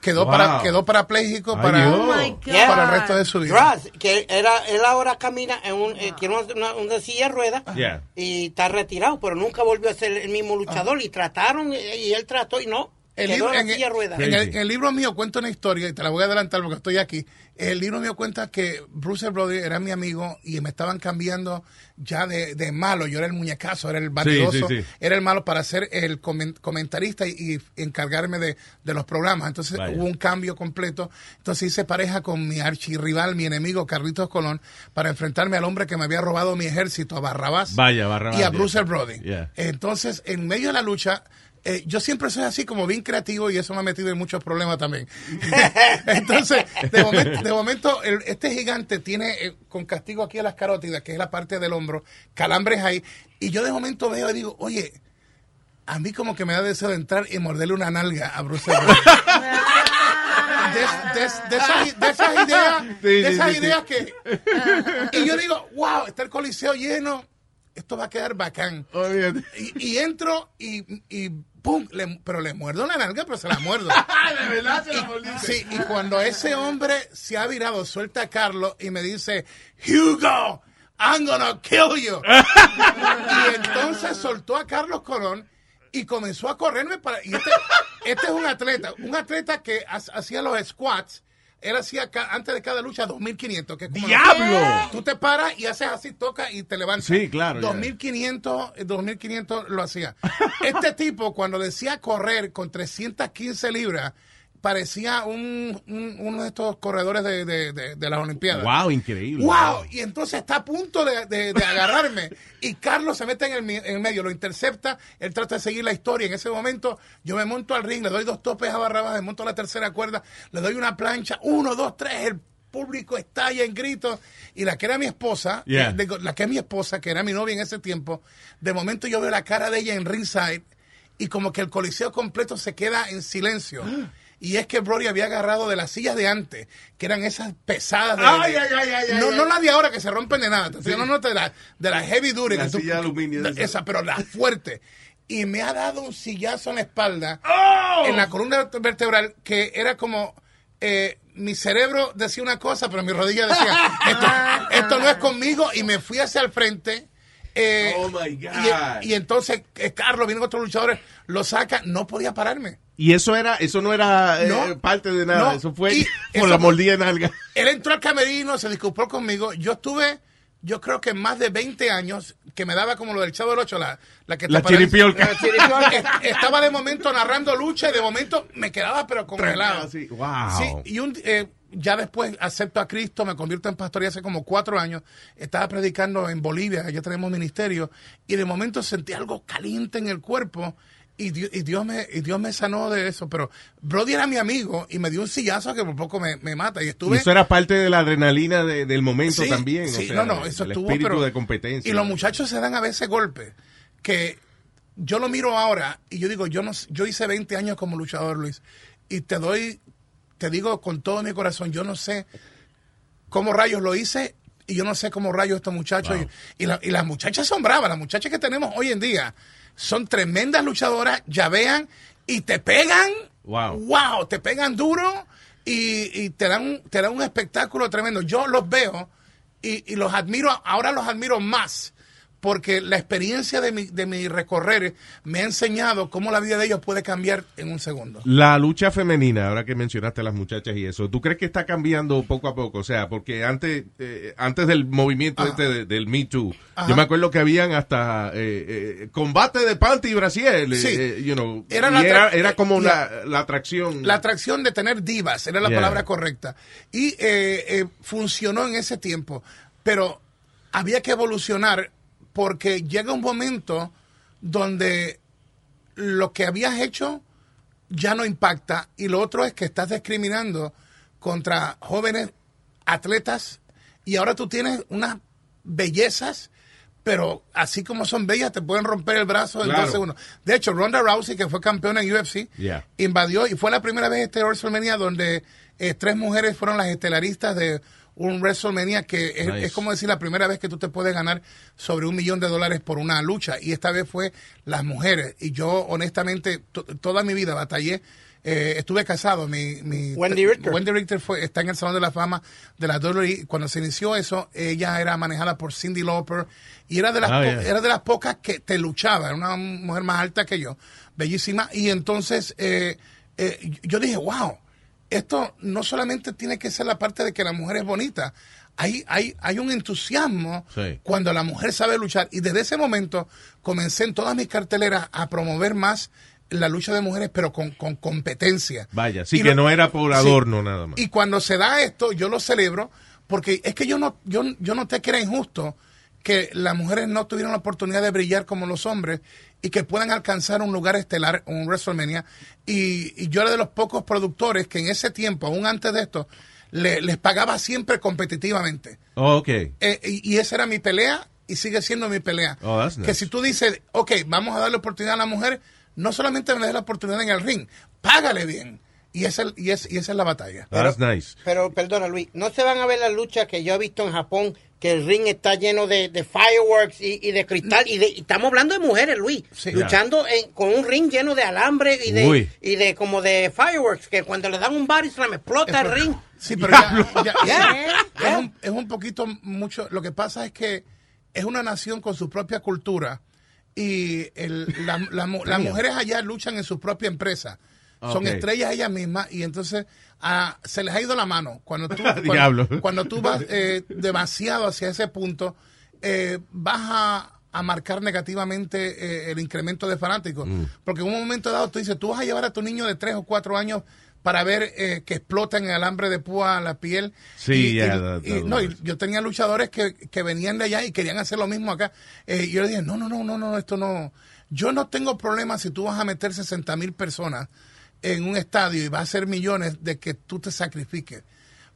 Quedó,
Wow.
para, quedó parapléjico para.
Oh,
para el resto de su vida.
Dross, que era, él ahora camina en un, eh, tiene una, una- una silla de ruedas
Yeah.
y está retirado, pero nunca volvió a ser el mismo luchador. Y trataron, eh, y él trató y no.
El libro,
en
el, en el libro mío cuento una historia, y te la voy a adelantar porque estoy aquí. El libro mío cuenta que Bruce Brody era mi amigo y me estaban cambiando ya de, de malo. Yo era el muñecazo, era el
sí, sí.
era el malo para ser el comen- comentarista y, y encargarme de, de los programas. Entonces
Vaya.
hubo un cambio completo. Entonces hice pareja con mi archirrival, mi enemigo Carlitos Colón, para enfrentarme al hombre que me había robado mi ejército, a Barrabás.
Vaya, Barrabás,
Y a
yeah.
Bruce Brody.
Yeah.
Entonces, en medio de la lucha, eh, yo siempre soy así como bien creativo y eso me ha metido en muchos problemas también. Entonces, de momento, de momento, el- este gigante tiene eh, con castigo aquí a las carótidas, que es la parte del hombro, calambres ahí, y yo de momento veo y digo, oye, a mí como que me da deseo de entrar y morderle una nalga a Bruce. De, de- de esas, de esas ideas, de esas ideas que... Y yo digo, wow, está el coliseo lleno, esto va a quedar bacán. Y, y entro y, y ¡pum! Le- pero le muerdo la nalga, pero se la muerdo.
De verdad se la mordiste.
Sí, y cuando ese hombre se ha virado, suelta a Carlos y me dice, Hugo, I'm gonna kill you. y entonces soltó a Carlos Colón y comenzó a correrme para... Y este, este es un atleta, un atleta que ha- hacía los squats. Él hacía antes de cada lucha 2500. Que es como
¡Diablo!
Tú te paras y haces así, toca y te levantas.
Sí, claro, ya.
2500, eh, 2500 lo hacía. Este tipo, cuando decía correr con 315 libras, parecía un, un- uno de estos corredores de, de- de- de las Olimpiadas.
Wow, increíble.
¡Wow! Y entonces está a punto de, agarrarme. Y Carlos se mete en el, mi- en el medio, lo intercepta. Él trata de seguir la historia. En ese momento, yo me monto al ring, le doy dos topes a Barrabás, me monto a la tercera cuerda, le doy una plancha. Uno, dos, tres. El público estalla en gritos. Y la que era mi esposa,
Yeah.
eh, la que es mi esposa, que era mi novia en ese tiempo, de momento yo veo la cara de ella en ringside y como que el coliseo completo se queda en silencio. Y es que Brody había agarrado de las sillas de antes, que eran esas pesadas de...
Ay,
de-
ay, ay, ay,
no, no las de ahora que se rompen de nada. Te no, no, de la, de la heavy duty.
La silla de aluminio
esa.
esa.
pero la fuerte. Y me ha dado un sillazo en la espalda,
¡Oh!
en la columna vertebral, que era como... eh, mi cerebro decía una cosa, pero mi rodilla decía, esto, esto no es conmigo, y me fui hacia el frente. eh,
Oh, my
y-
God.
Y, entonces eh, Carlos, viene otro luchador, lo saca, no podía pararme.
Y eso era, eso no era eh, parte de nada,
No.
eso fue por la mordida de nalga.
Él entró al camerino, se disculpó conmigo. Yo estuve, yo creo que más de 20 años, que me daba como lo del Chavo del Ocho, la, la que
La chiripiolca.
La chiripiolca. Est- Estaba de momento narrando lucha y de momento me quedaba pero congelado.
Sí, wow.
Sí, y un, eh, ya después acepto a Cristo, me convierto en pastor y hace como cuatro años estaba predicando en Bolivia, ya tenemos ministerio, y de momento sentí algo caliente en el cuerpo. Y Dios, y, Dios me, y Dios me sanó de eso, pero Brody era mi amigo y me dio un sillazo que por poco me, me mata. Y
Y
estuve.
eso era parte de la adrenalina de- del momento
Sí,
también.
sí,
o sea,
no, no, eso
el
estuvo,
espíritu
pero-
de competencia.
Y los muchachos se dan a veces golpes que yo lo miro ahora y yo digo, yo no yo hice 20 años como luchador, Luis, y te doy, te digo con todo mi corazón, yo no sé cómo rayos lo hice y yo no sé cómo rayos estos muchachos. Y, y la- y las muchachas son bravas, las muchachas que tenemos hoy en día son tremendas luchadoras, ya vean, y te pegan,
Wow.
wow, te pegan duro y, y te, dan, un- te dan un espectáculo tremendo. Yo los veo y, y los admiro, ahora los admiro más. Porque la experiencia de mi, de mi recorrer me ha enseñado cómo la vida de ellos puede cambiar en un segundo.
La lucha femenina, ahora que mencionaste a las muchachas y eso, ¿tú crees que está cambiando poco a poco? O sea, porque antes eh, antes del movimiento
Ajá.
este de- del Me Too,
Ajá.
yo me acuerdo que habían hasta eh, eh, combate de panty y brasier, eh,
Sí.
eh, you know,
Era
y era, como
la-
la, la atracción.
La atracción de tener divas, era la
Yeah.
palabra correcta. Y funcionó en ese tiempo. Pero había que evolucionar porque llega un momento donde lo que habías hecho ya no impacta y lo otro es que estás discriminando contra jóvenes atletas y ahora tú tienes unas bellezas pero así como son bellas te pueden romper el brazo en
Claro.
dos segundos. De hecho, Ronda Rousey, que fue campeona en UFC,
Yeah.
invadió y fue la primera vez este WrestleMania donde eh, tres mujeres fueron las estelaristas de un WrestleMania que es,
Nice.
es como decir la primera vez que tú te puedes ganar sobre un millón de dólares por una lucha y esta vez fue las mujeres y yo honestamente to- toda mi vida batallé eh, estuve casado mi, mi
Wendy Richter.
Wendy Richter fue, está en el Salón de la Fama de la WWE. Cuando se inició eso, ella era manejada por Cindy Lauper y era de las, po-
yeah.
era de las pocas que te luchaba. Era una mujer más alta que yo, bellísima. Y entonces eh, eh, yo dije, wow, esto no solamente tiene que ser la parte de que la mujer es bonita. Hay, hay, hay un entusiasmo
Sí.
cuando la mujer sabe luchar. Y desde ese momento comencé en todas mis carteleras a promover más la lucha de mujeres, pero con, con competencia.
Vaya, sí
Y
que
lo-
no era por
Sí.
adorno nada más.
Y cuando se da esto, yo lo celebro, porque es que yo no, yo, yo noté que era injusto que las mujeres no tuvieran la oportunidad de brillar como los hombres y que puedan alcanzar un lugar estelar, un WrestleMania. Y, y yo era de los pocos productores que en ese tiempo, aún antes de esto, le- les pagaba siempre competitivamente.
Oh, ok.
Eh, y, y esa era mi pelea y sigue siendo mi pelea.
Oh, that's nice.
Que si tú dices, ok, vamos a darle oportunidad a la mujer, no solamente me des la oportunidad en el ring, págale bien. Y esa, y es, y esa es la batalla.
That's nice.
Pero perdona, Luis, no se van a ver las luchas que yo he visto en Japón que el ring está lleno de, de fireworks y, y de cristal. Y, de, y estamos hablando de mujeres, Luis, luchando en- con un ring lleno de alambre y de,
Uy.
y de como de fireworks, que cuando le dan un body slam explota el ring.
Sí, pero ya, ya-
Ya.
es, un, es un poquito mucho. Lo que pasa es que es una nación con su propia cultura y el- la- la mu- las mujeres allá luchan en su propia empresa. Son estrellas ellas mismas y entonces ah, se les ha ido la mano. Cuando tú, cuando, cuando tú vas eh, demasiado hacia ese punto, eh, vas a, a marcar negativamente eh, el incremento de fanáticos.
Mm.
Porque en un momento dado tú dices, tú vas a llevar a tu niño de 3 o 4 años para ver eh, que explota en el alambre de púa la piel.
Sí,
Y-
ya,
y-
that-
y-
that
no, y yo tenía luchadores que, que venían de allá y querían hacer lo mismo acá. Eh, y yo le dije, no, no, no, no, no, esto no. Yo no tengo problema si tú vas a meter 60 mil personas en un estadio y vas a hacer millones de que tú te sacrifiques.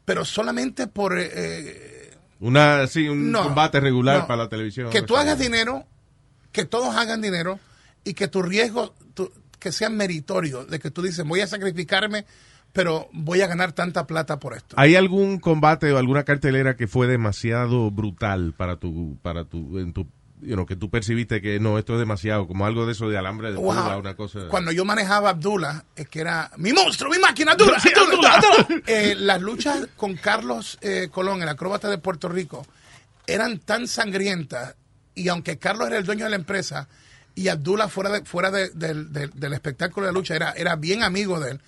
Pero solamente por... eh, eh,
Una, sí, un
No,
combate regular
no.
para la televisión.
que tú hagas dinero, que todos hagan dinero y que tu riesgo tu- que sea meritorio, de que tú dices, voy a sacrificarme, pero voy a ganar tanta plata por esto.
¿Hay algún combate o alguna cartelera que fue demasiado brutal para tu, para tu, en tu, you know, que tú percibiste que no, esto es demasiado, como algo de eso de alambre de
Wow.
una cosa.
Cuando yo manejaba Abdullah, es que era mi monstruo, mi máquina, Abdullah,
Sí,
Abdullah,
Abdullah.
Eh, las luchas con Carlos eh, Colón, el acróbata de Puerto Rico, eran tan sangrientas y aunque Carlos era el dueño de la empresa y Abdullah fuera, de- fuera de- del- del- del espectáculo de lucha era, era bien amigo de él,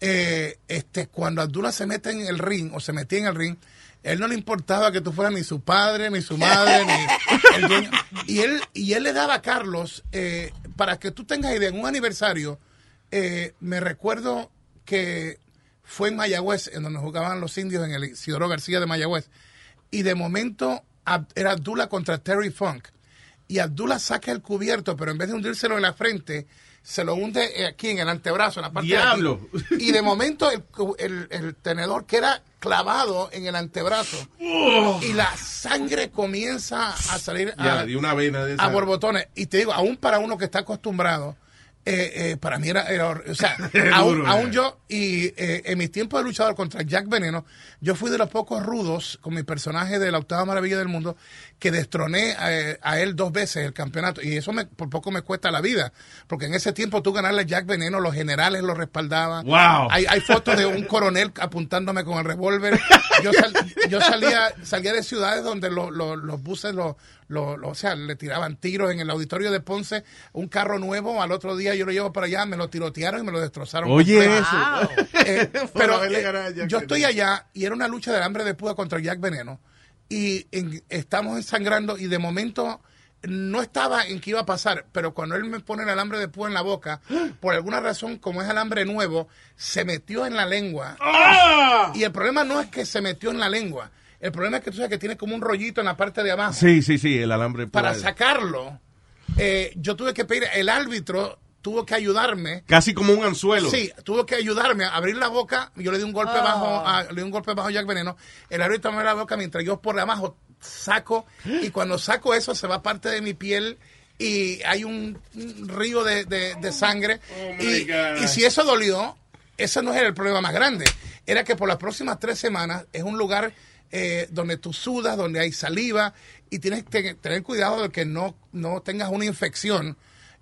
eh, este, cuando Abdullah se mete en el ring o se metía en el ring, él no le importaba que tú fueras ni su padre, ni su madre, ni el dueño. Y él, y él le daba a Carlos, eh, para que tú tengas idea, en un aniversario, eh, me recuerdo que fue en Mayagüez, en donde jugaban los indios en el Isidoro García de Mayagüez. Y de momento era Abdullah contra Terry Funk. Y Abdullah saca el cubierto, pero en vez de hundírselo en la frente, se lo hunde eh, aquí en el antebrazo, en la parte
¡Diablo!
de aquí. Y de momento el, el- el tenedor queda clavado en el antebrazo.
Oh.
Y la sangre comienza a salir
Ya,
a,
di una vena de esa.
a borbotones. Y te digo, aún para uno que está acostumbrado, eh, eh, para mí era, era o sea,
Es
aún,
eh.
yo, y eh, en mis tiempos de luchador contra Jack Veneno, yo fui de los pocos rudos con mi personaje de la octava maravilla del mundo, que destroné eh, a él dos veces el campeonato. Y eso me, por poco me cuesta la vida, porque en ese tiempo tú ganarle a Jack Veneno, los generales lo respaldaban.
Wow.
Hay, hay fotos de un coronel apuntándome con el revólver. Yo, sal- yo salía, salía de ciudades donde lo- lo- los buses, lo, lo- lo- o sea, le tiraban tiros en el auditorio de Ponce, un carro nuevo, al otro día yo lo llevo para allá, me lo tirotearon y me lo destrozaron.
Oye, eso.
Eh, pero eh,
a
yo estoy allá y era una lucha del hambre de púa contra Jack Veneno y en- estamos ensangrando y de momento no estaba en qué iba a pasar, pero cuando él me pone el alambre de púa en la boca, por alguna razón, como es alambre nuevo, se metió en la lengua. Y el problema no es que se metió en la lengua, el problema es que tú sabes que tiene como un rollito en la parte de abajo
Sí, sí, sí, el alambre.
para
púa.
sacarlo, eh, yo tuve que pedir, el árbitro tuvo que ayudarme.
Casi como un anzuelo.
Sí, tuvo que ayudarme a abrir la boca. Yo le di un golpe
Ah.
bajo, a, le di un golpe bajo a Jack Veneno. El árbitro me abrió la boca mientras yo por abajo saco y cuando saco eso se va parte de mi piel y hay un, un río de, de- de sangre.
Oh,
y, y si eso dolió, ese no era el problema más grande. Era que por las próximas tres semanas es un lugar eh, donde tú sudas, donde hay saliva y tienes que tener cuidado de que no, no tengas una infección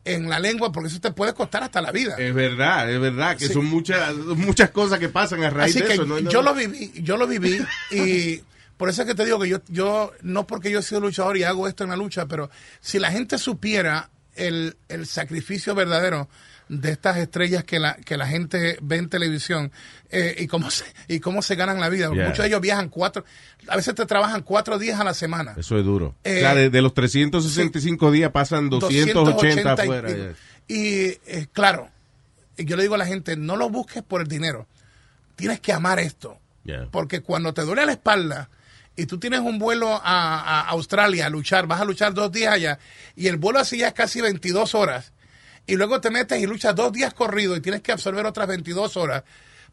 en la lengua porque eso te puede costar hasta la vida.
Es verdad, es verdad, que
Sí.
son muchas, muchas cosas que pasan a raíz
Así
de
que
eso. ¿no?
yo lo viví, yo lo viví y por eso es que te digo que yo, yo no porque yo he sido luchador y hago esto en la lucha, pero si la gente supiera el, el sacrificio verdadero de estas estrellas que la, que la gente ve en televisión eh, y cómo se, y cómo se ganan la vida.
Yeah.
Muchos de ellos viajan cuatro, a veces te trabajan cuatro días a la semana.
Eso es duro.
Eh,
o sea, de, de los 365 días pasan 280,
280 y
afuera.
Y eh, claro, yo le digo a la gente, no lo busques por el dinero. Tienes que amar esto.
Yeah.
Porque cuando te duele la espalda y tú tienes un vuelo a, a Australia a luchar, vas a luchar dos días allá, y el vuelo así ya es casi 22 horas, y luego te metes y luchas dos días corridos y tienes que absorber otras 22 horas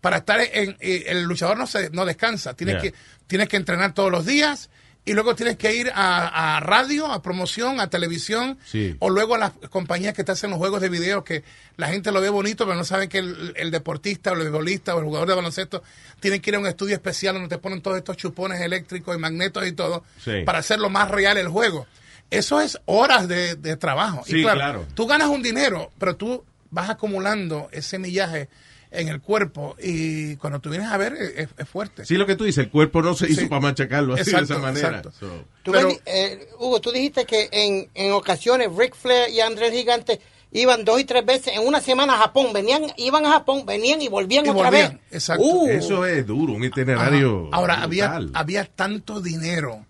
para estar en... en- el luchador no, se, no descansa, tienes,
Yeah.
que, tienes que entrenar todos los días y luego tienes que ir a, a radio, a promoción, a televisión,
Sí.
o luego a las compañías que te hacen los juegos de video que la gente lo ve bonito, pero no saben que el, el deportista o el futbolista o el jugador de baloncesto tiene que ir a un estudio especial donde te ponen todos estos chupones eléctricos y magnetos y todo
Sí.
para hacerlo más real el juego. Eso es horas de, de trabajo.
Sí,
y claro,
claro.
tú ganas un dinero, pero tú vas acumulando ese millaje en el cuerpo y cuando tú vienes a ver es, es fuerte.
Sí, lo que tú dices, el cuerpo no se hizo
Sí.
para machacarlo así
Exacto,
de esa manera.
exacto.
So,
Tú
Pero-
ves, eh, Hugo, tú dijiste que en, en ocasiones Ric Flair y Andrés Gigante iban dos y tres veces en una semana a Japón. Venían, iban a Japón, venían y volvían
Y
otra
volvían,
vez.
exacto.
Uh,
Eso es duro, un itinerario.
Ajá. Ahora, había, había tanto dinero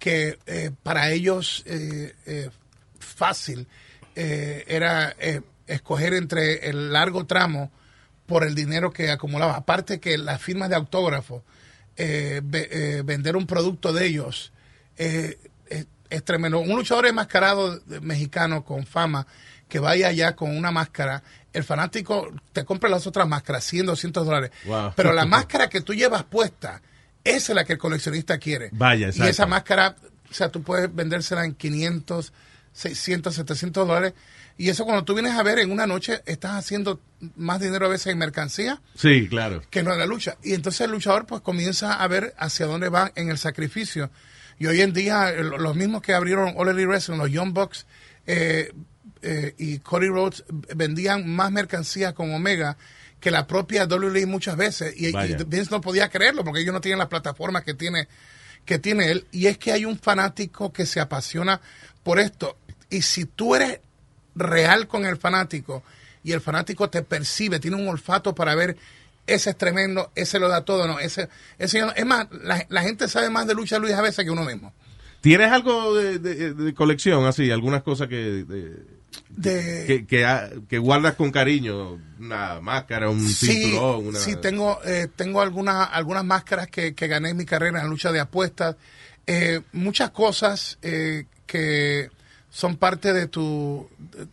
que eh, para ellos eh, eh, fácil eh, era eh, escoger entre el largo tramo por el dinero que acumulaba. Aparte que las firmas de autógrafo, ve- vender un producto de ellos, es, es tremendo. Un luchador enmascarado mexicano con fama que vaya allá con una máscara, el fanático te compra las otras máscaras, 100, 200 dólares.
Wow.
Pero la máscara que tú llevas puesta, esa es la que el coleccionista quiere.
Vaya,
Y
exacto.
esa máscara, o sea, tú puedes vendérsela en 500, 600, 700 dólares. Y eso cuando tú vienes a ver en una noche, estás haciendo más dinero a veces en mercancía
Sí, claro.
que no en la lucha. Y entonces el luchador pues comienza a ver hacia dónde va en el sacrificio. Y hoy en día eh, lo- los mismos que abrieron All Elite Wrestling, los Young Bucks eh, eh, y Cody Rhodes vendían más mercancía con Omega que la propia WWE muchas veces. Y, y. Vince no podía creerlo porque ellos no tienen la plataforma que tiene, que tiene él. Y es que hay un fanático que se apasiona por esto. Y si tú eres real con el fanático y el fanático te percibe, tiene un olfato para ver ese es tremendo, ese lo da todo, no, ese, ese es más, la, la gente sabe más de lucha Luis a veces que uno mismo.
¿Tienes algo de, de- de colección así? ¿Algunas cosas que, de-
De,
que, que, ha- que guardas con cariño? Una máscara, un
sí,
cinturón, una...
sí, tengo, eh, tengo algunas, algunas máscaras que, que gané en mi carrera en la lucha de apuestas, eh, muchas cosas eh, que son parte de tu, de,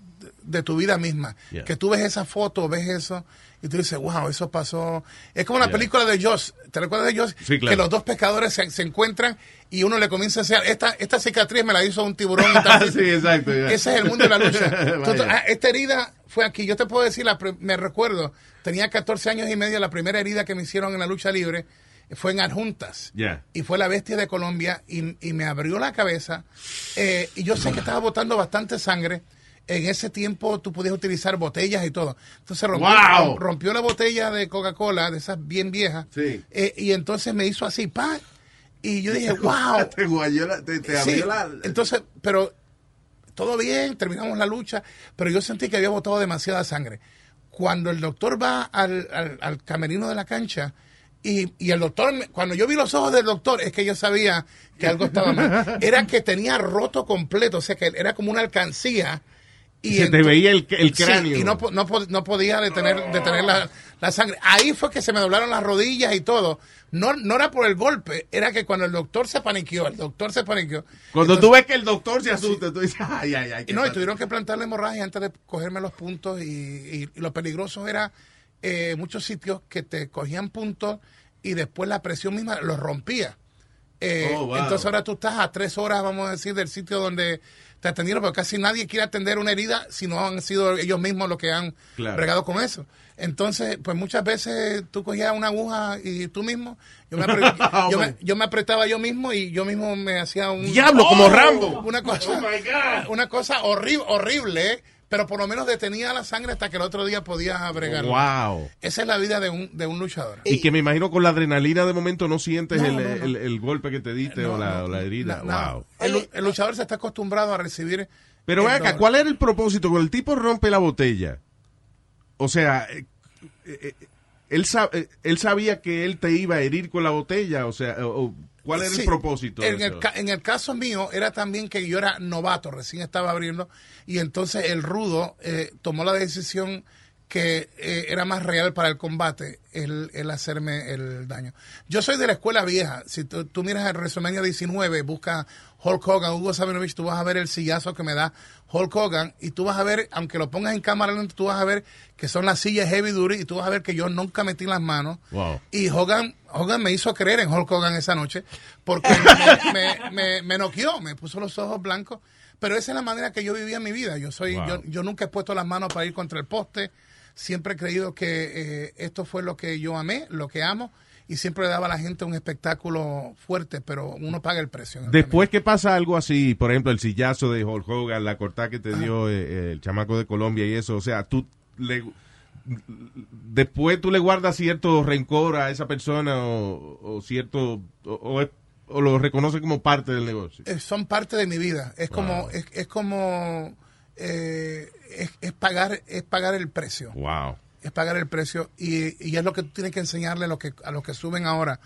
de tu vida misma.
Yeah.
Que tú ves esa foto, ves eso, y tú dices, wow, eso pasó. Es como la
Yeah.
película de Joss. ¿Te recuerdas de Joss?
Sí, claro.
Que los dos pescadores se, se encuentran y uno le comienza a decir, esta, esta cicatriz me la hizo un tiburón. y tal.
sí, exacto.
Ese es el mundo de la lucha. Tú- ah, esta herida fue aquí. Yo te puedo decir, la me recuerdo, tenía 14 años y medio, la primera herida que me hicieron en la lucha libre fue en Adjuntas. Y fue la bestia de Colombia y, y me abrió la cabeza. eh, y yo sé que estaba botando bastante sangre. En ese tiempo tú podías utilizar botellas y todo. Entonces rompió,
¡Wow!
rompió la botella de Coca-Cola, de esas bien viejas.
Sí.
eh, y entonces me hizo así, pa. Y yo dije, wow.
te guayó la- te, te
Sí,
abrió la...
Entonces, pero todo bien, terminamos la lucha, pero yo sentí que había botado demasiada sangre. Cuando el doctor va al, al- al camerino de la cancha y, y el doctor, cuando yo vi los ojos del doctor, es que yo sabía que algo estaba mal. Era que tenía roto completo, o sea que era como una alcancía.
Se te veía el- el
Sí,
cráneo.
y no, no, no podía detener, detener la, la sangre. Ahí fue que se me doblaron las rodillas y todo. No, no era por el golpe, era que cuando el doctor se paniqueó, el doctor se paniqueó.
Cuando
Entonces-
tú ves que el doctor se asusta, tú dices, ay, ay, ay.
y
¿qué
no, y tuvieron que plantarle hemorragia antes de cogerme los puntos. Y, y- y lo peligroso era eh, muchos sitios que te cogían puntos y después la presión misma los rompía. Eh,
Oh, wow.
Entonces ahora tú estás a tres horas, vamos a decir, del sitio donde te atendieron, porque casi nadie quiere atender una herida si no han sido ellos mismos los que han
Claro.
bregado con eso. Entonces, pues muchas veces tú cogías una aguja y tú mismo, yo me, apre- yo me- yo me apretaba yo mismo y yo mismo me hacía un...
Diablo, como Rambo.
Una cosa,
Oh, my God.
una cosa horrible, horrible, ¿eh? Pero por lo menos detenía la sangre hasta que el otro día podías bregar.
Wow.
Esa es la vida de un, de un luchador.
Y que me imagino con la adrenalina de momento no sientes
No,
el,
no, no.
el- el golpe que te diste o, la, o la herida. Wow.
el, lu- el luchador se está acostumbrado a recibir.
Pero ven acá. ¿cuál era el propósito? Cuando el tipo rompe la botella, o sea, eh, eh, eh, él, sa- eh, él sabía que él te iba a herir con la botella, o sea, o- o, ¿cuál era
Sí,
el propósito? de
En el, en el caso mío, era también que yo era novato, recién estaba abriendo, y entonces el rudo eh, tomó la decisión que eh, era más real para el combate el, el hacerme el daño. Yo soy de la escuela vieja. Si tú, tú miras el WrestleMania 19, busca Hulk Hogan, Hugo Sabinovich, tú vas a ver el sillazo que me da Hulk Hogan y tú vas a ver, aunque lo pongas en cámara lenta, tú vas a ver que son las sillas heavy duty y tú vas a ver que yo nunca metí las manos.
Wow.
Y Hogan, Hogan me hizo creer en Hulk Hogan esa noche porque me, me, me, me noqueó, me puso los ojos blancos. Pero esa es la manera que yo vivía mi vida. Yo soy,
Wow.
yo, yo nunca he puesto las manos para ir contra el poste. Siempre he creído que eh, esto fue lo que yo amé, lo que amo. Y siempre le daba a la gente un espectáculo fuerte, pero uno paga el precio.
Después que pasa algo así, por ejemplo, el sillazo de Hulk Hogan, la cortada que te dio eh, el chamaco de Colombia y eso, o sea, tú le, después tú le guardas cierto rencor a esa persona o, o cierto, o, o es- o lo reconoce como parte del negocio.
Eh, son parte de mi vida. Es como, es, es como, eh, es, es pagar, es pagar el precio.
Wow.
Es pagar el precio y, y es lo que tú tienes que enseñarle a los que, a los que suben ahora.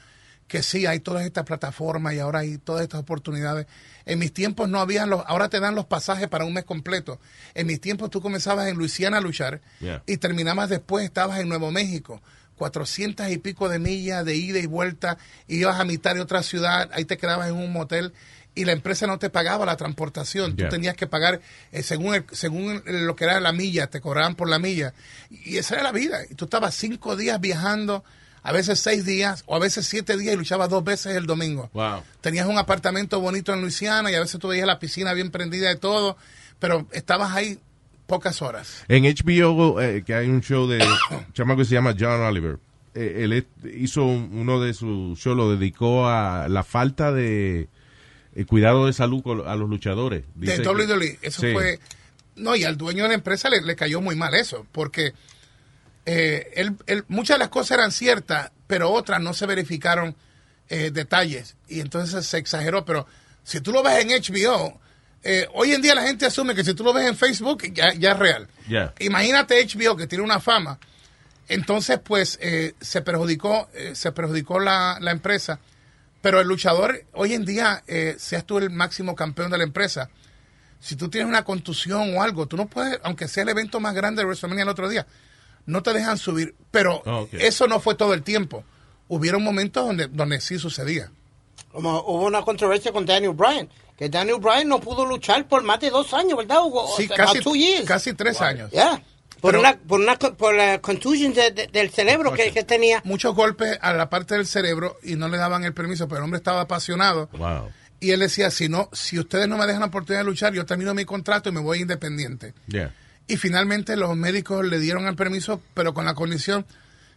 Que sí, hay todas estas plataformas y ahora hay todas estas oportunidades. En mis tiempos no habían los, ahora te dan los pasajes para un mes completo. En mis tiempos tú comenzabas en Luisiana a luchar
Yeah.
y terminabas después, estabas en Nuevo México. 400 y pico de millas de ida y vuelta, ibas a mitad de otra ciudad, ahí te quedabas en un motel y la empresa no te pagaba la transportación,
Yeah.
tú tenías que pagar eh, según el- según lo que era la milla, te cobraban por la milla y esa era la vida. Y tú estabas cinco días viajando, a veces seis días o a veces siete días y luchabas dos veces el domingo.
Wow.
Tenías un apartamento bonito en Luisiana y a veces tú veías la piscina bien prendida de todo, pero estabas ahí pocas horas.
En HBO, eh, que hay un show de un chamaco que se llama John Oliver. Eh, él hizo un- uno de sus shows, lo dedicó a la falta de eh, cuidado de salud a los luchadores.
de
Dice que-
WWE. Eso
Sí.
fue. No, y al dueño de la empresa le, le cayó muy mal eso, porque eh, él- él- muchas de las cosas eran ciertas, pero otras no se verificaron eh, detalles. Y entonces se exageró. Pero si tú lo ves en HBO, eh, hoy en día la gente asume que si tú lo ves en Facebook, ya, ya es real.
Yeah.
Imagínate HBO que tiene una fama. Entonces, pues, eh, se perjudicó, se perjudicó la, la empresa. Pero el luchador, hoy en día, eh, seas tú el máximo campeón de la empresa, si tú tienes una contusión o algo, tú no puedes, aunque sea el evento más grande de WrestleMania el otro día, no te dejan subir. Pero
Oh, ok.
eso no fue todo el tiempo. Hubieron momentos donde, donde sí sucedía.
Como hubo una controversia con Daniel Bryan, que Daniel Bryan no pudo luchar por más de dos años, ¿verdad, Hugo?
Sí,
About
casi,
two years.
casi tres años.
Yeah. Por,
Pero-
una, por, una, por la de- de- del cerebro que, que tenía.
Muchos golpes a la parte del cerebro y no le daban el permiso, pero el hombre estaba apasionado.
Wow.
Y él decía, si no, si ustedes no me dejan la oportunidad de luchar, yo termino mi contrato y me voy independiente.
Yeah.
Y finalmente los médicos le dieron el permiso, pero con la condición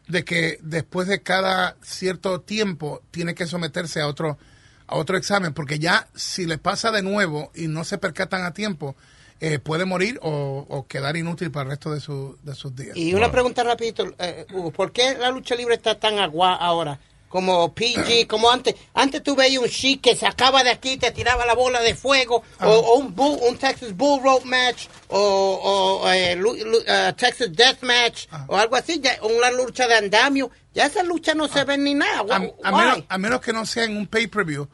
de que después de cada cierto tiempo tiene que someterse a otro, a otro examen, porque ya si le pasa de nuevo y no se percatan a tiempo, eh, puede morir o, o quedar inútil para el resto de, su- de sus días.
Y una pregunta rapidito, eh, Hugo, ¿por qué la lucha libre está tan agua ahora? Como PG, como antes. Antes tú veías un chic que sacaba de aquí, te tiraba la bola de fuego, o, o un, bull- un Texas Bull Rope Match, o, o, eh, eh, Texas Death Match, o algo así, ya, una lucha de andamio. Ya esa lucha no se ve ni nada.
a, a menos, a menos que no sea en un pay-per-view.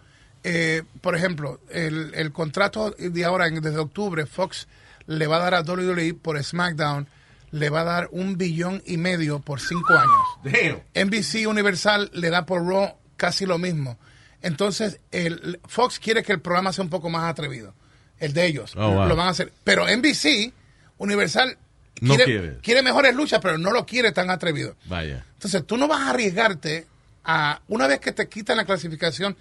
eh, por ejemplo, el, el contrato de ahora, en- desde octubre, Fox le va a dar a WWE por SmackDown, le va a dar un billón y medio por cinco años.
Damn.
NBC Universal le da por Raw casi lo mismo. Entonces, el, Fox quiere que el programa sea un poco más atrevido. El de ellos.
Oh, wow.
Lo van a hacer. Pero NBC, Universal,
No
quiere,
quiere.
quiere mejores luchas, pero no lo quiere tan atrevido.
Vaya.
Entonces, tú no vas a arriesgarte a, una vez que te quitan la clasificación,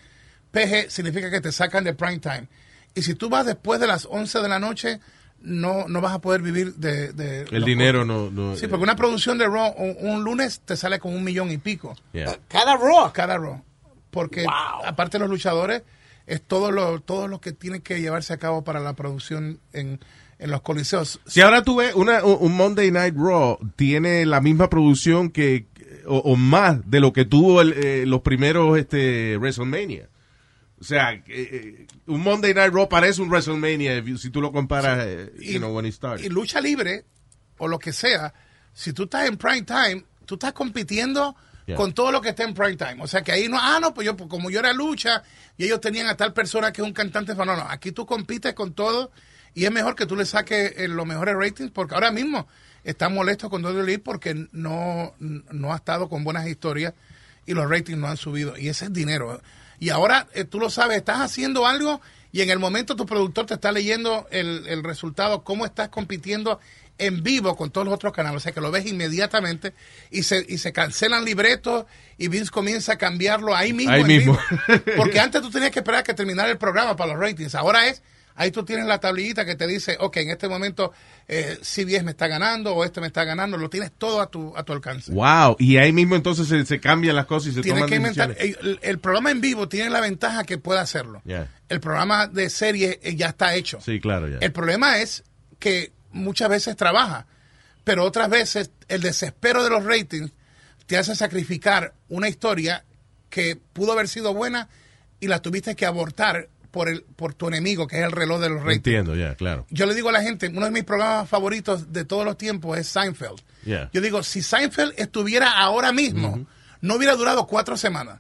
PG significa que te sacan de prime time. Y si tú vas después de las 11 de la noche, no, no vas a poder vivir de... de
El dinero no... no
Sí, porque una producción de Raw un, un lunes te sale con un millón y pico.
Yeah.
Cada Raw.
Cada Raw. Porque aparte de los luchadores, es todo lo, todo lo que tiene que llevarse a cabo para la producción en, en los coliseos.
Si ahora tú ves una, un Monday Night Raw, tiene la misma producción que o, o más de lo que tuvo el, eh, los primeros este, WrestleMania. O sea, eh, eh, un Monday Night Raw parece un WrestleMania if you- si tú lo comparas, eh, you know, when it started.
y lucha libre o lo que sea, si tú estás en prime time, tú estás compitiendo
Yeah.
con todo lo que está en prime time. O sea que ahí no, ah, no, pues yo, pues como yo era lucha y ellos tenían a tal persona que es un cantante, no, no, aquí tú compites con todo y es mejor que tú le saques eh, los mejores ratings porque ahora mismo están molestos con WWE porque no, no ha estado con buenas historias y los ratings no han subido y ese es dinero. Y ahora eh, tú lo sabes, estás haciendo algo y en el momento tu productor te está leyendo el, el resultado, cómo estás compitiendo en vivo con todos los otros canales, o sea que lo ves inmediatamente y se, y se cancelan libretos y Vince comienza a cambiarlo ahí mismo.
Ahí mismo.
vivo. Porque antes tú tenías que esperar a que terminara el programa para los ratings, ahora es, ahí tú tienes la tablillita que te dice, ok, en este momento eh, CBS me está ganando o este me está ganando, lo tienes todo a tu, a tu alcance.
Wow. Y ahí mismo entonces se, se cambian las cosas y se
Tienes
toman
que inventar. El, el programa en vivo tiene la ventaja que puede hacerlo.
Yeah.
El programa de serie eh, ya está hecho.
Sí, claro.
El problema es que muchas veces trabaja, pero otras veces el desespero de los ratings te hace sacrificar una historia que pudo haber sido buena y la tuviste que abortar por el por tu enemigo, que es el reloj de los ratings.
Entiendo, ya, claro.
Yo le digo a la gente, uno de mis programas favoritos de todos los tiempos es Seinfeld.
Yeah.
Yo digo, si Seinfeld estuviera ahora mismo, no hubiera durado cuatro semanas.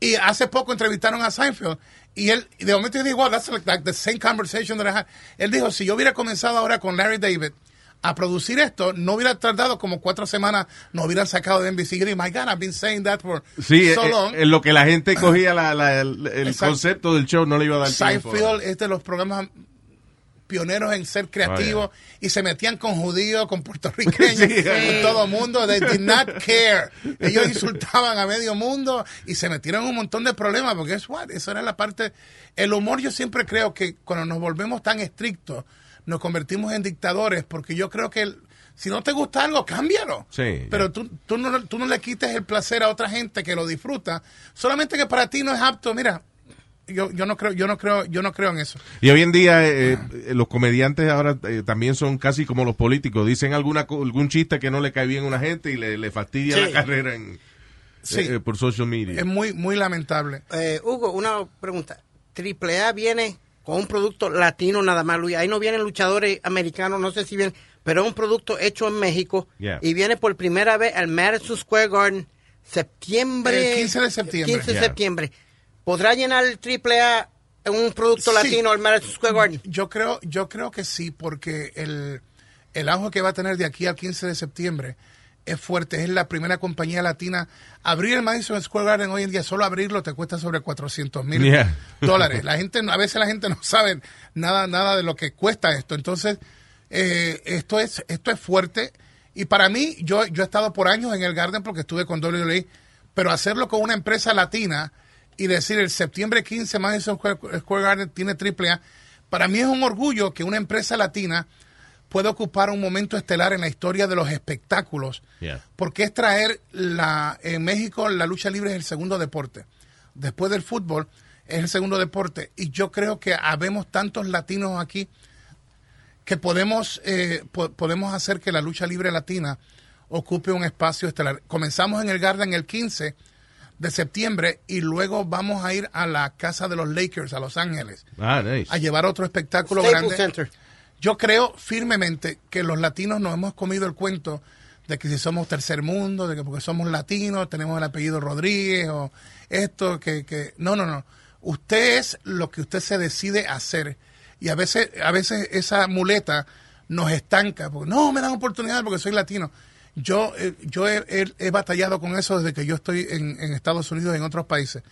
Y hace poco entrevistaron a Seinfeld y él, y de momento yo digo, wow, that's like, like the same conversation that I had. Él dijo, si yo hubiera comenzado ahora con Larry David a producir esto, no hubiera tardado como cuatro semanas, nos hubieran sacado de NBC. Digo, my God, I've been saying that for
Sí,
so
eh,
long.
en lo que la gente cogía la- la- el, concepto del show no le iba a dar tiempo.
Seinfeld es de los programas pioneros en ser creativos y se metían con judíos, con puertorriqueños,
Sí.
con todo mundo. They did not care. Ellos insultaban a medio mundo y se metieron en un montón de problemas porque es what, eso era la parte. El humor, yo siempre creo que cuando nos volvemos tan estrictos, nos convertimos en dictadores porque yo creo que el- si no te gusta algo, cámbialo.
Sí.
Pero tú, tú, no, tú no le quites el placer a otra gente que lo disfruta, solamente que para ti no es apto. Mira, yo, yo no creo, yo no creo, yo no creo en eso.
Y hoy en día eh, eh, los comediantes ahora eh, también son casi como los políticos. Dicen alguna co- algún chiste que no le cae bien a una gente y le, le fastidia
Sí.
la carrera en,
Sí.
eh, por social media.
Es muy, muy lamentable.
Eh, Hugo, una pregunta. Triple A viene con un producto latino nada más, Luis. Ahí no vienen luchadores americanos, no sé si vienen, pero es un producto hecho en México
Yeah.
y viene por primera vez al Madison Square Garden septiembre.
El 15 de septiembre.
15 de
Yeah.
septiembre. ¿Podrá llenar el Triple A en un producto
Sí.
latino al Madison Square Garden?
Yo creo, yo creo que sí, porque el, el auge que va a tener de aquí al 15 de septiembre es fuerte. Es la primera compañía latina. Abrir el Madison Square Garden hoy en día, solo abrirlo te cuesta sobre 400 mil
Yeah.
dólares. La gente, a veces la gente no sabe nada, nada de lo que cuesta esto. Entonces, eh, esto es, esto es fuerte. Y para mí, yo, yo he estado por años en el Garden porque estuve con WWE, pero hacerlo con una empresa latina y decir el septiembre 15 Madison Square Garden tiene triple A, para mí es un orgullo que una empresa latina pueda ocupar un momento estelar en la historia de los espectáculos,
Yeah.
porque es traer la en México la lucha libre es el segundo deporte. Después del fútbol es el segundo deporte y yo creo que habemos tantos latinos aquí que podemos eh, po- podemos hacer que la lucha libre latina ocupe un espacio estelar. Comenzamos en el Garden el 15 de septiembre y luego vamos a ir a la casa de los Lakers a Los Ángeles
Ah, nice.
a llevar otro espectáculo
Staples
grande.
Center.
Yo creo firmemente que los latinos nos hemos comido el cuento de que si somos tercer mundo, de que porque somos latinos tenemos el apellido Rodríguez o esto, que, que no, no, no. Usted es lo que usted se decide hacer y a veces, a veces esa muleta nos estanca porque no me dan oportunidad porque soy latino. Yo, eh, yo he, he- he batallado con eso desde que yo estoy en, en Estados Unidos y en otros países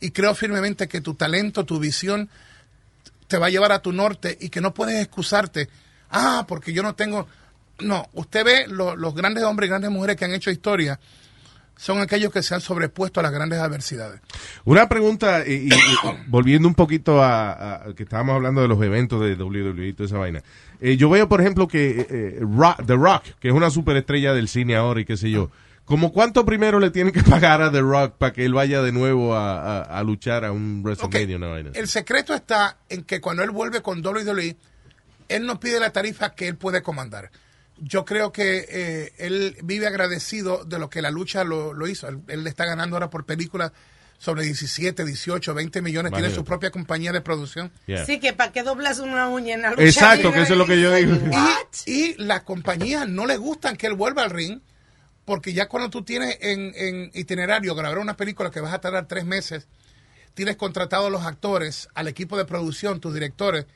y creo firmemente que tu talento, tu visión va a llevar a tu norte y que no puedes excusarte. Ah, porque yo no tengo. No, usted ve lo- los grandes hombres y grandes mujeres que han hecho historia son aquellos que se han sobrepuesto a las grandes adversidades.
Una pregunta, y, y- y volviendo un poquito a, que estábamos hablando de los eventos de WWE y toda esa vaina. Eh, yo veo, por ejemplo, que eh, eh, The Rock, que es una superestrella del cine ahora y qué sé yo, ¿como cuánto primero le tienen que pagar a The Rock para que él vaya de nuevo a, a- a luchar a un WrestleMania? una vaina así?
El secreto está en que cuando él vuelve con WWE, él no pide la tarifa que él puede comandar. Yo creo que eh, él vive agradecido de lo que la lucha lo, lo hizo. Él, él le está ganando ahora por películas sobre 17, 18, 20 millones. Tiene su propia compañía de producción.
Yeah.
Sí, que para qué doblas una uña en la lucha
Exacto,
libre?
que eso es lo que yo digo.
Y, y las compañías no les gustan que él vuelva al ring, porque ya cuando tú tienes en, en itinerario grabar una película que vas a tardar tres meses, tienes contratados los actores, al equipo de producción, tus directores,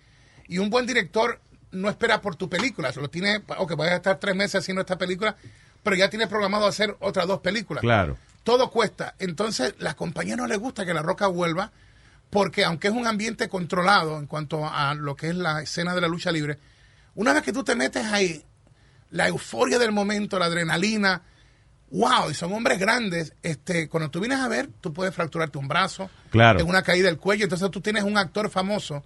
y un buen director no espera por tu película, solo tiene, ok, vas a estar tres meses haciendo esta película, pero ya tiene programado hacer otras dos películas.
Claro.
Todo cuesta. Entonces, las compañías no les gusta que La Roca vuelva porque aunque es un ambiente controlado en cuanto a lo que es la escena de la lucha libre, una vez que tú te metes ahí, la euforia del momento, la adrenalina, wow, y son hombres grandes, este, cuando tú vienes a ver, tú puedes fracturarte un brazo,
Claro.
en una caída del cuello, entonces tú tienes un actor famoso,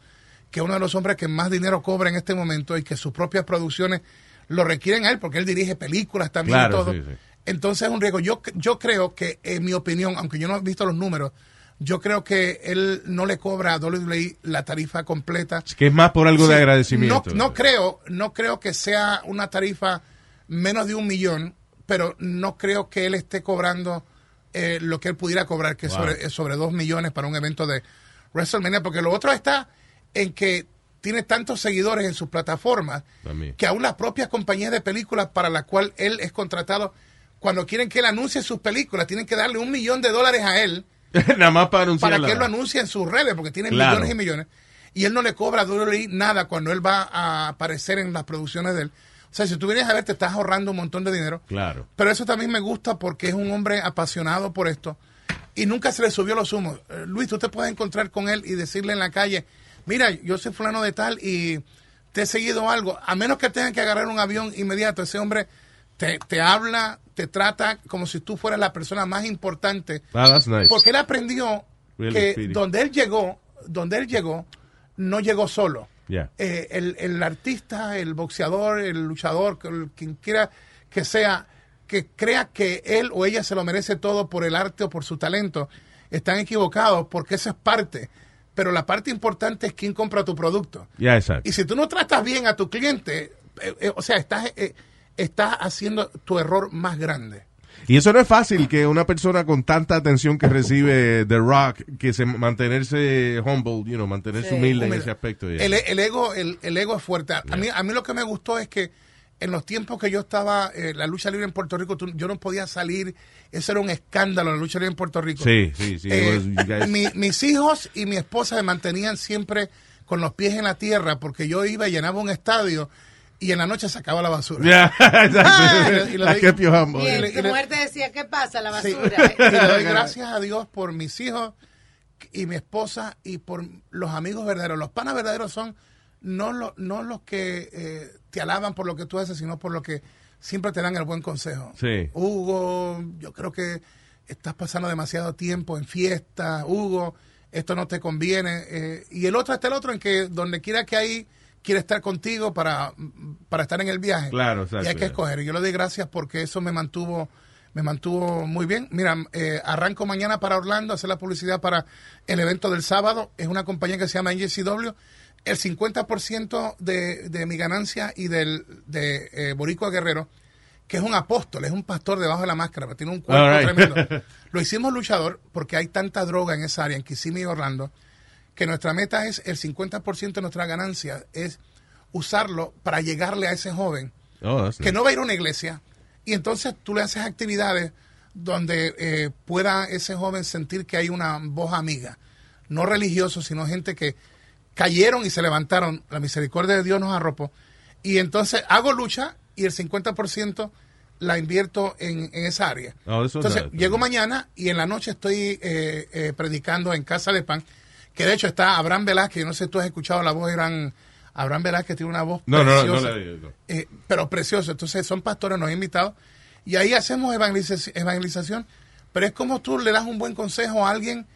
que es uno de los hombres que más dinero cobra en este momento y que sus propias producciones lo requieren a él, porque él dirige películas también y
Claro,
todo.
sí, sí.
Entonces es un riesgo. Yo, yo creo que, en mi opinión, aunque yo no he visto los números, yo creo que él no le cobra a WWE la tarifa completa.
Que es más por algo de agradecimiento.
No, no creo, no creo que sea una tarifa menos de un millón, pero no creo que él esté cobrando eh, lo que él pudiera cobrar, que es
Wow.
sobre, sobre dos millones para un evento de WrestleMania, porque lo otro está en que tiene tantos seguidores en sus plataformas
También.
que aún las propias compañías de películas para las cuales él es contratado, cuando quieren que él anuncie sus películas, tienen que darle un millón de dólares a él
Nada más para
para que él lo anuncie en sus redes, porque tiene
Claro.
millones y millones. Y él no le cobra a WWE nada cuando él va a aparecer en las producciones de él. O sea, si tú vienes a ver, te estás ahorrando un montón de dinero.
Claro.
Pero eso también me gusta porque es un hombre apasionado por esto y nunca se le subió los humos. Eh, Luis, tú te puedes encontrar con él y decirle en la calle, mira, yo soy fulano de tal y te he seguido algo. A menos que tengan que agarrar un avión inmediato, ese hombre te, te habla, te trata como si tú fueras la persona más importante.
Ah, that's nice.
Porque él aprendió
Really,
que donde él llegó, donde él llegó, no llegó solo.
Yeah.
Eh, el, el artista, el boxeador, el luchador, el- quien quiera que sea, que crea que él o ella se lo merece todo por el arte o por su talento, están equivocados porque eso es parte. Pero la parte importante es quién compra tu producto. Y si tú no tratas bien a tu cliente, eh, eh, o sea, estás, eh, estás haciendo tu error más grande.
Y eso no es fácil que una persona con tanta atención que recibe The Rock, que se mantenerse humble, you know, mantenerse
Sí.
humilde en ese aspecto. yeah.
El, el ego, el, el ego es fuerte. A, mí, a mí lo que me gustó es que en los tiempos que yo estaba, eh, la lucha libre en Puerto Rico, tú- yo no podía salir. Eso era un escándalo, la lucha libre en Puerto Rico.
Sí, sí, sí.
Eh,
guys-
mi- mis hijos y mi esposa me mantenían siempre con los pies en la tierra porque yo iba y llenaba un estadio y en la noche sacaba la basura.
Yeah, exacto.
Ah, y y
I
doy-
kept you humble.
Y
Y
el-
le- y
tu
le-
mujer te decía, ¿qué pasa? La
Sí.
basura.
Y le doy gracias a Dios por mis hijos y mi esposa y por los amigos verdaderos. Los panas verdaderos son no, lo- no los que eh, te alaban por lo que tú haces, sino por lo que siempre te dan el buen consejo.
Sí.
Hugo, yo creo que estás pasando demasiado tiempo en fiesta. Hugo, esto no te conviene. Eh, y el otro está el otro en que donde quiera que hay quiere estar contigo para, para estar en el viaje.
Claro, exacto,
Y hay que escoger. Yo le doy gracias porque eso me mantuvo me mantuvo muy bien. Mira, eh, arranco mañana para Orlando a hacer la publicidad para el evento del sábado. Es una compañía que se llama NJCW. El 50% de, de mi ganancia y del de eh, Boricua Guerrero, que es un apóstol, es un pastor debajo de la máscara, pero tiene un cuerpo
right.
tremendo. Lo hicimos luchador porque hay tanta droga en esa área, en Kissimmee y Orlando, que nuestra meta es el 50% de nuestra ganancia es usarlo para llegarle a ese joven
Oh,
que
nice.
no va a ir a una iglesia y entonces tú le haces actividades donde eh, pueda ese joven sentir que hay una voz amiga, no religiosos, sino gente que cayeron y se levantaron, la misericordia de Dios nos arropó, y entonces hago lucha y el 50% la invierto en, en esa área.
Oh,
entonces llego mañana y en la noche estoy eh, eh, predicando en Casa de Pan, que de hecho está Abraham Velázquez, no sé si tú has escuchado la voz de gran... Abraham Velázquez tiene una voz
No, no, no,
preciosa.
no.
Eh, pero precioso. Entonces son pastores, nos han invitado y ahí hacemos evangeliza- evangelización. Pero es como tú le das un buen consejo a alguien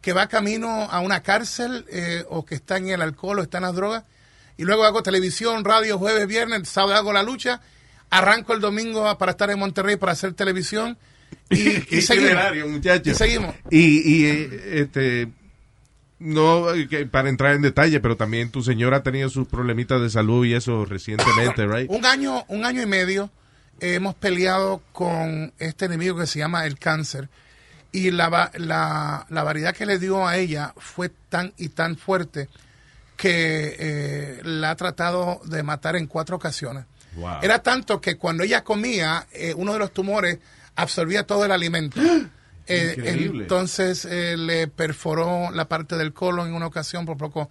que va camino a una cárcel eh, o que está en el alcohol o está en las drogas. Y luego hago televisión, radio, jueves, viernes, sábado hago la lucha. Arranco el domingo para estar en Monterrey para hacer televisión. Y, y seguimos.
Muchacho.
Y seguimos.
Y, y, eh, este, no eh, que para entrar en detalle, pero también tu señora ha tenido sus problemitas de salud y eso recientemente, right?
Un año, un año y medio hemos peleado con este enemigo que se llama el cáncer. Y la, la, la variedad que le dio a ella fue tan y tan fuerte que eh, la ha tratado de matar en cuatro ocasiones.
Wow.
Era tanto que cuando ella comía, eh, uno de los tumores absorbía todo el alimento. Eh, entonces eh, le perforó la parte del colon en una ocasión, por poco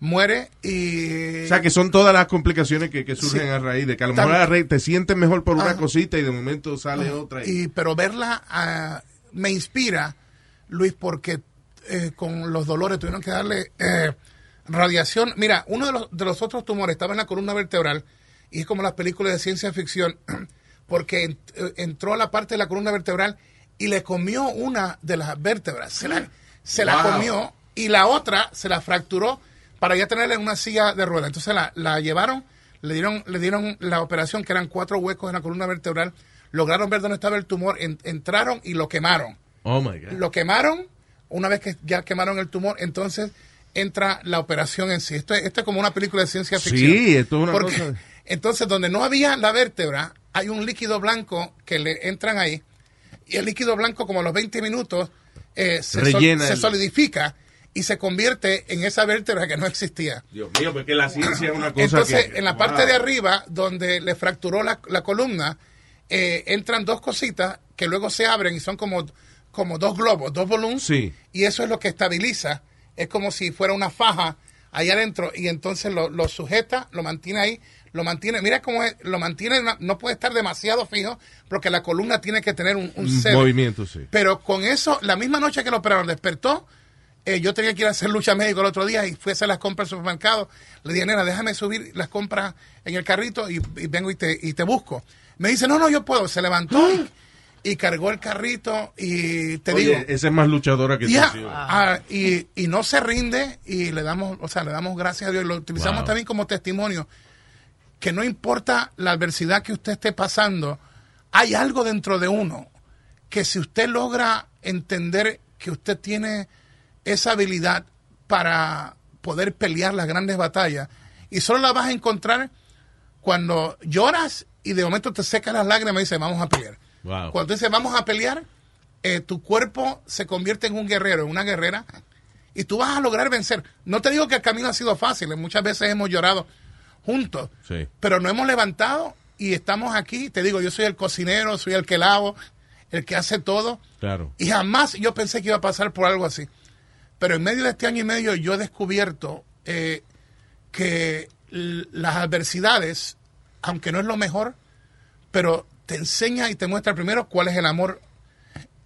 muere y...
O sea, que son todas las complicaciones que, que surgen
Sí.
a raíz de que a lo mejor a raíz te sientes mejor por una
Ajá.
cosita y de momento sale otra. Y,
Y, pero verla ah, me inspira, Luis, porque eh, con los dolores, tuvieron que darle eh, radiación. Mira, uno de los, de los otros tumores estaba en la columna vertebral y es como las películas de ciencia ficción porque eh, entró a la parte de la columna vertebral y le comió una de las vértebras. Se la, se la comió y la otra se la fracturó para ya tenerla en una silla de ruedas. Entonces la, la llevaron, le dieron, le dieron la operación, que eran cuatro huecos en la columna vertebral. Lograron ver dónde estaba el tumor, en- entraron y lo quemaron.
Oh my God.
Lo quemaron, una vez que ya quemaron el tumor, entonces entra la operación en sí. Esto es, esto es como una película de ciencia
Sí,
ficción.
esto es una
Porque-
cosa-
Entonces, donde no había la vértebra, hay un líquido blanco que le entran ahí. Y el líquido blanco, como a los 20 minutos, eh, se, sol-
Rellena
se
el-
solidifica y se convierte en esa vértebra que no existía.
Dios mío, porque la ciencia es una cosa
Entonces,
que-
en la
wow.
parte de arriba, donde le fracturó la, la columna, eh, entran dos cositas que luego se abren y son como, como dos globos, dos volúmenes.
Sí.
Y eso es lo que estabiliza. Es como si fuera una faja ahí adentro y entonces lo, lo sujeta, lo mantiene ahí, lo mantiene. Mira cómo es, lo mantiene, no- puede estar demasiado fijo porque la columna tiene que tener un, un
Un
cede.
movimiento, sí.
Pero con eso, la misma noche que lo operaron, despertó. eh, yo tenía que ir a hacer lucha médico el otro día y fui a hacer las compras al supermercado. Le dije, nena, déjame subir las compras en el carrito y, y vengo y te, y te busco. Me dice, no, no, yo puedo. Se levantó y, y cargó el carrito y te
Oye,
digo.
esa es más luchadora que tú. Sí.
ah, y, y no se rinde y le damos, o sea, le damos gracias a Dios y lo utilizamos
Wow.
también como testimonio que no importa la adversidad que usted esté pasando, hay algo dentro de uno que si usted logra entender que usted tiene esa habilidad para poder pelear las grandes batallas y solo la vas a encontrar cuando lloras y de momento te secas las lágrimas y dices, vamos a pelear.
Wow.
Cuando dices, vamos a pelear, eh, tu cuerpo se convierte en un guerrero, en una guerrera, y tú vas a lograr vencer. No te digo que el camino ha sido fácil, muchas veces hemos llorado juntos,
Sí.
pero nos hemos levantado y estamos aquí. Te digo, yo soy el cocinero, soy el que lavo, el que hace todo,
Claro.
y jamás yo pensé que iba a pasar por algo así. Pero en medio de este año y medio yo he descubierto eh, que las adversidades, aunque no es lo mejor, pero te enseña y te muestra primero cuál es el amor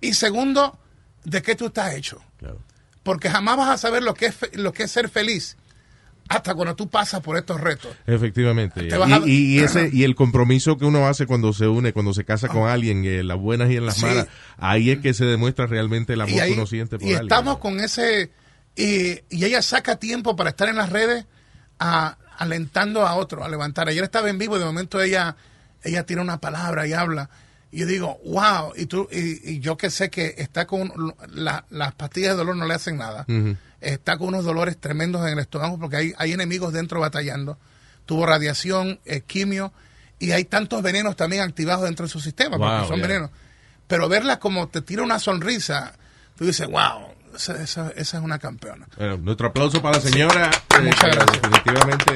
y segundo, de qué tú estás hecho. Porque jamás vas a saber lo que es, lo que es ser feliz hasta cuando tú pasas por estos retos.
Efectivamente.
A-
Y, y- y ese, y el compromiso que uno hace cuando se une, cuando se casa con alguien, en las buenas y en las
Sí.
malas, ahí es que se demuestra realmente el amor
y, ahí-
que uno siente por
y
alguien.
estamos con ese y, y ella saca tiempo para estar en las redes a- alentando a otro a levantar ayer estaba en vivo y de momento ella ella tira una palabra y habla y yo digo wow y tú y, y yo que sé que está con la- las pastillas de dolor no le hacen nada está con unos dolores tremendos en el estómago porque hay, hay enemigos dentro batallando. Tuvo radiación, eh, quimio y hay tantos venenos también activados dentro de su sistema
Wow,
porque son
yeah.
venenos. Pero verla como te tira una sonrisa, tú dices, wow, esa, esa- esa es una campeona.
Bueno, nuestro aplauso para la señora. eh,
Muchas gracias.
Definitivamente,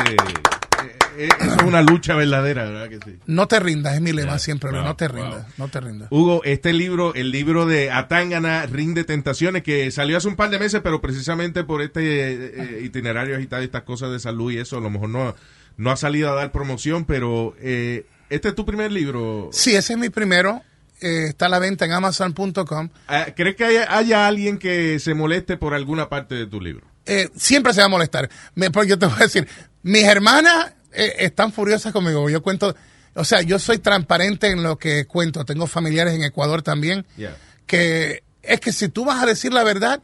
es una lucha verdadera, ¿verdad que sí?
No te rindas, es mi lema
Yeah,
siempre,
wow,
no te
wow.
rindas, no te rindas.
Hugo, este libro, el libro de Atangana, Ring de Tentaciones, que salió hace un par de meses, pero precisamente por este eh, eh, itinerario agitado y estas cosas de salud y eso, a lo mejor no, no ha salido a dar promoción, pero eh, este es tu primer libro.
Sí, ese es mi primero. eh, está a la venta en amazon.com.
Ah, ¿Crees que haya, haya alguien que se moleste por alguna parte de tu libro?
eh, siempre se va a molestar. Me- porque yo te voy a decir, mis hermanas eh, están furiosas conmigo. Yo cuento, o sea, yo soy transparente en lo que cuento. Tengo familiares en Ecuador también.
Yeah.
Que es que si tú vas a decir la verdad,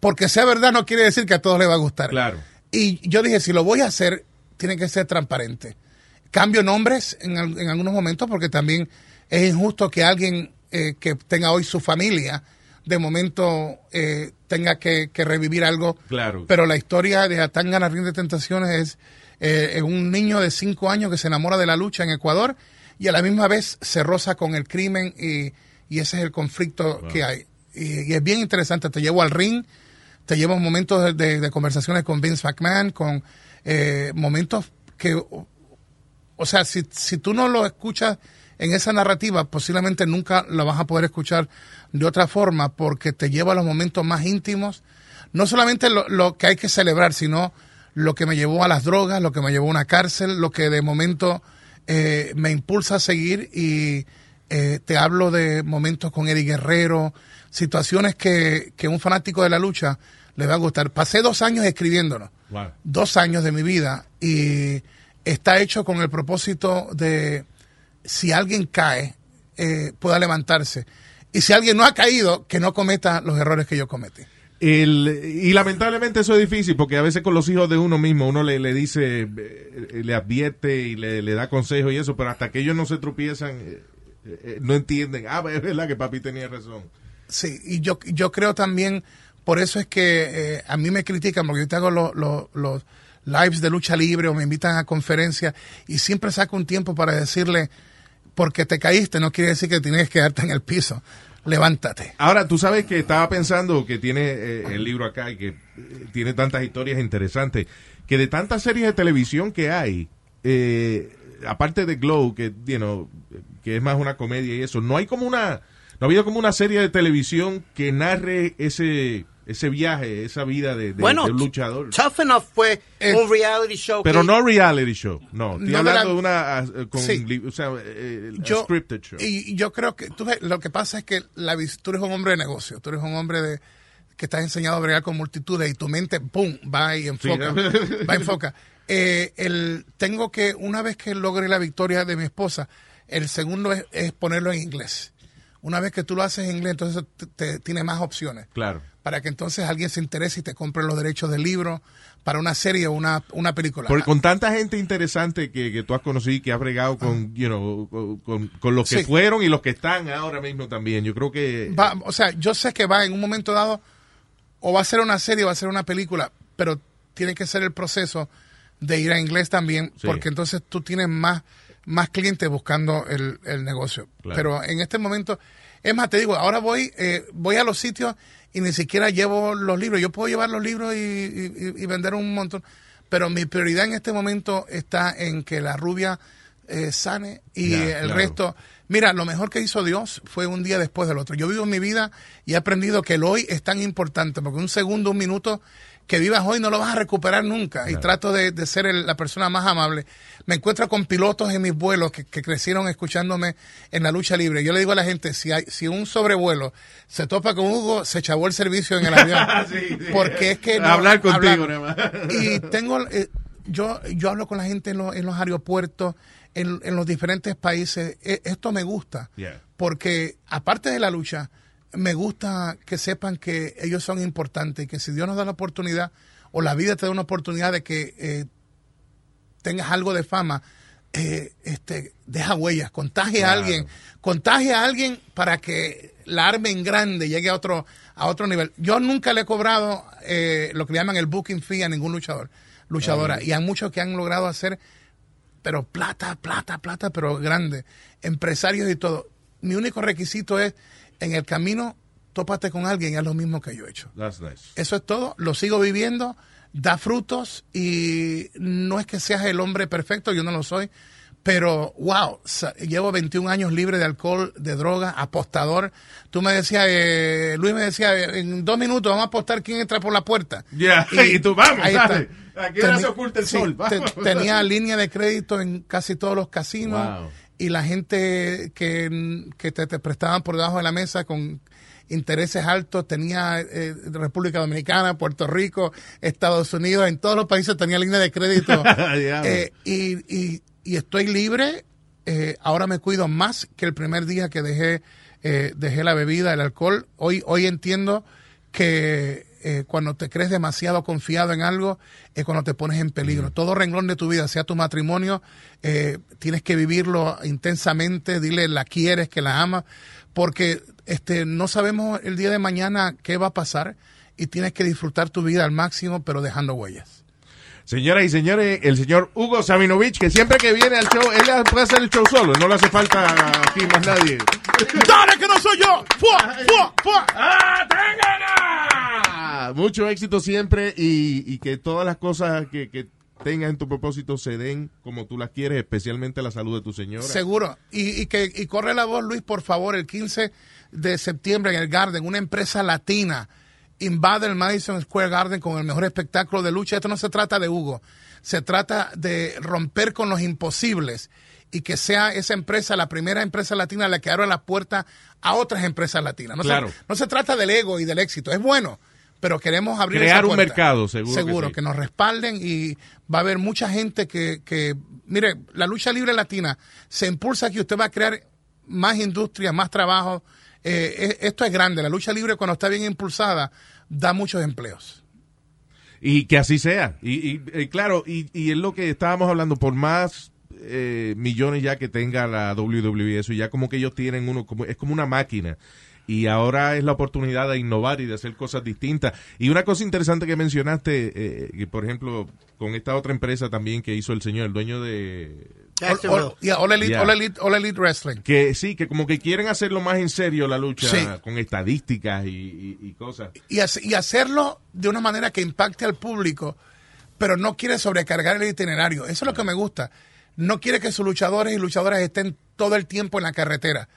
porque sea verdad no quiere decir que a todos les va a gustar.
Claro.
Y yo dije, si lo voy a hacer, tiene que ser transparente. Cambio nombres en, en algunos momentos porque también es injusto que alguien eh, que tenga hoy su familia de momento eh, tenga que, que revivir algo.
Claro.
Pero la historia de Atangana Ring de Tentaciones es eh, es un niño de cinco años que se enamora de la lucha en Ecuador y a la misma vez se roza con el crimen y, y ese es el conflicto que hay. Y, y es bien interesante. Te llevo al ring, te llevo momentos de, de- de conversaciones con Vince McMahon, con eh, momentos que, o, o sea, si, si tú no lo escuchas en esa narrativa, posiblemente nunca lo vas a poder escuchar de otra forma porque te lleva a los momentos más íntimos. No solamente lo, lo que hay que celebrar, sino lo que me llevó a las drogas, lo que me llevó a una cárcel, lo que de momento eh, me impulsa a seguir y eh, te hablo de momentos con Eddie Guerrero, situaciones que, que un fanático de la lucha le va a gustar. Pasé dos años escribiéndolo,
Wow.
dos años de mi vida, y está hecho con el propósito de si alguien cae, eh, pueda levantarse. Y si alguien no ha caído, que no cometa los errores que yo cometí.
El- y lamentablemente eso es difícil porque a veces con los hijos de uno mismo uno le, le dice, eh, le advierte y le, le da consejos y eso, pero hasta que ellos no se tropiezan, eh, eh, no entienden. Ah, es verdad que papi tenía razón.
Sí, y yo, yo creo también, por eso es que eh, a mí me critican, porque yo te hago los los- los lives de lucha libre o me invitan a conferencias y siempre saco un tiempo para decirle, porque te caíste no quiere decir que tienes que quedarte en el piso, levántate.
Ahora, tú sabes que estaba pensando que tiene eh, el libro acá y que eh, tiene tantas historias interesantes, que de tantas series de televisión que hay, eh, aparte de Glow, que, you know, que es más una comedia y eso, no hay como una, no ha habido como una serie de televisión que narre ese, ese viaje, esa vida de, de-
Bueno,
de un luchador.
Tough Enough fue un reality show.
Pero
que-
no reality show, no. Estoy
No
hablando
la-
de una, ah, con,
Sí.
li- o sea, eh, a
yo,
scripted show.
Y yo creo que tú, lo que pasa es que la, tú eres un hombre de negocio, tú eres un hombre de que estás enseñado a bregar con multitudes y tu mente, ¡pum!, va y enfoca.
Sí.
va y enfoca. Eh, el, tengo que, una vez que logre la victoria de mi esposa, el segundo es, es ponerlo en inglés. Una vez que tú lo haces en inglés, entonces te, te- tiene más opciones.
Claro.
Para que entonces alguien se interese y te compre los derechos del libro para una serie o una, una película.
Porque con tanta gente interesante que, que tú has conocido y que has bregado con, you know, con, con- los que
Sí.
fueron y los que están ahora mismo también. Yo creo que...
va, o sea, yo sé que va en un momento dado, o va a ser una serie o va a ser una película, pero tiene que ser el proceso de ir a inglés también,
Sí.
porque entonces tú tienes más, más clientes buscando el, el negocio.
Claro.
Pero en este momento, es más, te digo, ahora voy, eh, voy a los sitios y ni siquiera llevo los libros. Yo puedo llevar los libros y, y- y vender un montón, pero mi prioridad en este momento está en que la rubia eh, sane y el
claro.
resto. Mira, lo mejor que hizo Dios fue un día después del otro. Yo vivo mi vida y he aprendido que el hoy es tan importante, porque un segundo, un minuto que vivas hoy no lo vas a recuperar nunca. Y trato de, de ser el- la persona más amable. Me encuentro con pilotos en mis vuelos que, que crecieron escuchándome en la lucha libre. Yo le digo a la gente, si, hay, si un sobrevuelo se topa con Hugo, se chavó el servicio en el avión.
Sí, sí.
Porque es que... no-
Hablar contigo,
hablar. Y tengo... eh, yo, yo hablo con la gente en, los- en los aeropuertos, en, en los diferentes países. E- esto me gusta
Yeah.
porque aparte de la lucha, me gusta que sepan que ellos son importantes y que si Dios nos da la oportunidad o la vida te da una oportunidad de que eh, tengas algo de fama, eh, este, deja huellas, contagie a alguien, contagie a alguien para que la arme en grande llegue a otro, a otro nivel. Yo nunca le he cobrado eh, lo que le llaman el booking fee a ningún luchador, luchadora, y hay muchos que han logrado hacer pero plata, plata, plata, pero grande. Empresarios y todo. Mi único requisito es, en el camino, tópate con alguien y haz lo mismo que yo he hecho.
That's nice.
Eso es todo, lo sigo viviendo, da frutos y no es que seas el hombre perfecto, yo no lo soy, pero wow, llevo 21 años libre de alcohol, de droga, apostador. Tú me decías, eh, Luis me decía, eh, en dos minutos vamos a apostar quién entra por la puerta.
Ya, y tú, vamos,
ahí
dale.
está.
¿A qué hora
Teni-
se oculta el
sí,
sol?
te- tenía línea de crédito en casi todos los casinos
Wow.
Y la gente que, que te, te prestaban por debajo de la mesa con intereses altos tenía eh, República Dominicana, Puerto Rico, Estados Unidos, en todos los países tenía línea de crédito. Eh, y, y- y estoy libre. eh, ahora me cuido más que el primer día que dejé, eh, dejé la bebida, el alcohol. Hoy, hoy entiendo que eh, cuando te crees demasiado confiado en algo es cuando te pones en peligro. Todo renglón de tu vida, sea tu matrimonio, eh, tienes que vivirlo intensamente, dile la quieres, que la amas, porque este, no sabemos el día de mañana qué va a pasar y tienes que disfrutar tu vida al máximo, pero dejando huellas.
Señoras y señores, el señor Hugo Sabinovich, que siempre que viene al show, él puede hacer el show solo, no le hace falta aquí más nadie.
¡Dale que no soy yo! ¡Fua, fua, fua!
¡Ah, Mucho éxito siempre y, y que todas las cosas que, que tengas en tu propósito se den como tú las quieres, especialmente la salud de tu señora.
Seguro. Y, y que y corre la voz, Luis, por favor, el 15 de septiembre en el Garden, una empresa latina invade el Madison Square Garden con el mejor espectáculo de lucha. Esto no se trata de Hugo, se trata de romper con los imposibles y que sea esa empresa la primera empresa latina la que abra la puerta a otras empresas latinas. No,
Claro.
se, no se trata del ego y del éxito, es bueno, pero queremos abrir
Crear
esa
un
puerta.
mercado, seguro que
Seguro,
sí.
que nos respalden y va a haber mucha gente que, que, mire, la lucha libre latina se impulsa que usted va a crear más industria, más trabajo. Eh, e- esto es grande, la lucha libre cuando está bien impulsada da muchos empleos.
Y que así sea. Y, y, eh, claro, y, y es lo que estábamos hablando, por más eh, millones ya que tenga la WWE, eso ya como que ellos tienen uno, como es como una máquina. Y ahora es la oportunidad de innovar y de hacer cosas distintas. Y una cosa interesante que mencionaste, eh, que por ejemplo, con esta otra empresa también que hizo el señor, el dueño de...
All, all- yeah, All Elite,
Yeah.
All Elite- All Elite Wrestling.
Que sí, que como que quieren hacerlo más en serio la lucha,
Sí.
con estadísticas y, y- y cosas.
y, hace- y hacerlo de una manera que impacte al público, pero no quiere sobrecargar el itinerario. Eso es lo que me gusta. No quiere que sus luchadores y luchadoras estén todo el tiempo en la carretera,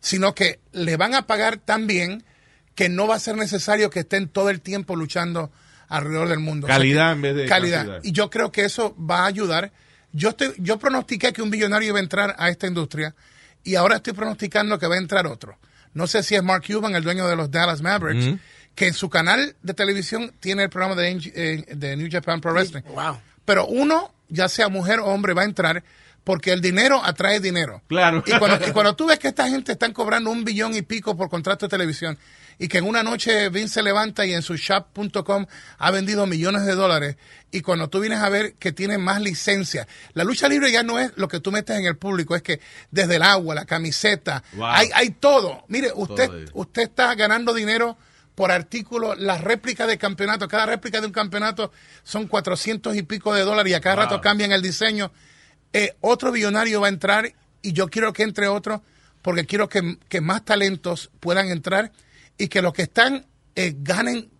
sino que le van a pagar tan bien que no va a ser necesario que estén todo el tiempo luchando alrededor del mundo. O sea
Calidad en vez de
calidad.
cantidad.
Y yo creo que eso va a ayudar. Yo estoy, yo pronostiqué que un billonario iba a entrar a esta industria y ahora estoy pronosticando que va a entrar otro. No sé si es Mark Cuban, el dueño de los Dallas Mavericks, que en su canal de televisión tiene el programa de, eh, de New Japan Pro Wrestling.
Wow.
Pero uno, ya sea mujer o hombre, va a entrar porque el dinero atrae dinero.
Claro.
Y cuando, y cuando tú ves que esta gente están cobrando un billón y pico por contrato de televisión y que en una noche Vince se levanta y en su shop.com ha vendido millones de dólares y cuando tú vienes a ver que tiene más licencia, la lucha libre ya no es lo que tú metes en el público, es que desde el agua, la camiseta,
Wow.
hay, hay todo. Mire, usted,
Todo
usted está ganando dinero por artículo, las réplicas de campeonato, cada réplica de un campeonato son 400 y pico de dólares y a cada
Wow.
rato cambian el diseño. Eh, otro billonario va a entrar y yo quiero que entre otro porque quiero que, que más talentos puedan entrar y que los que están eh, ganen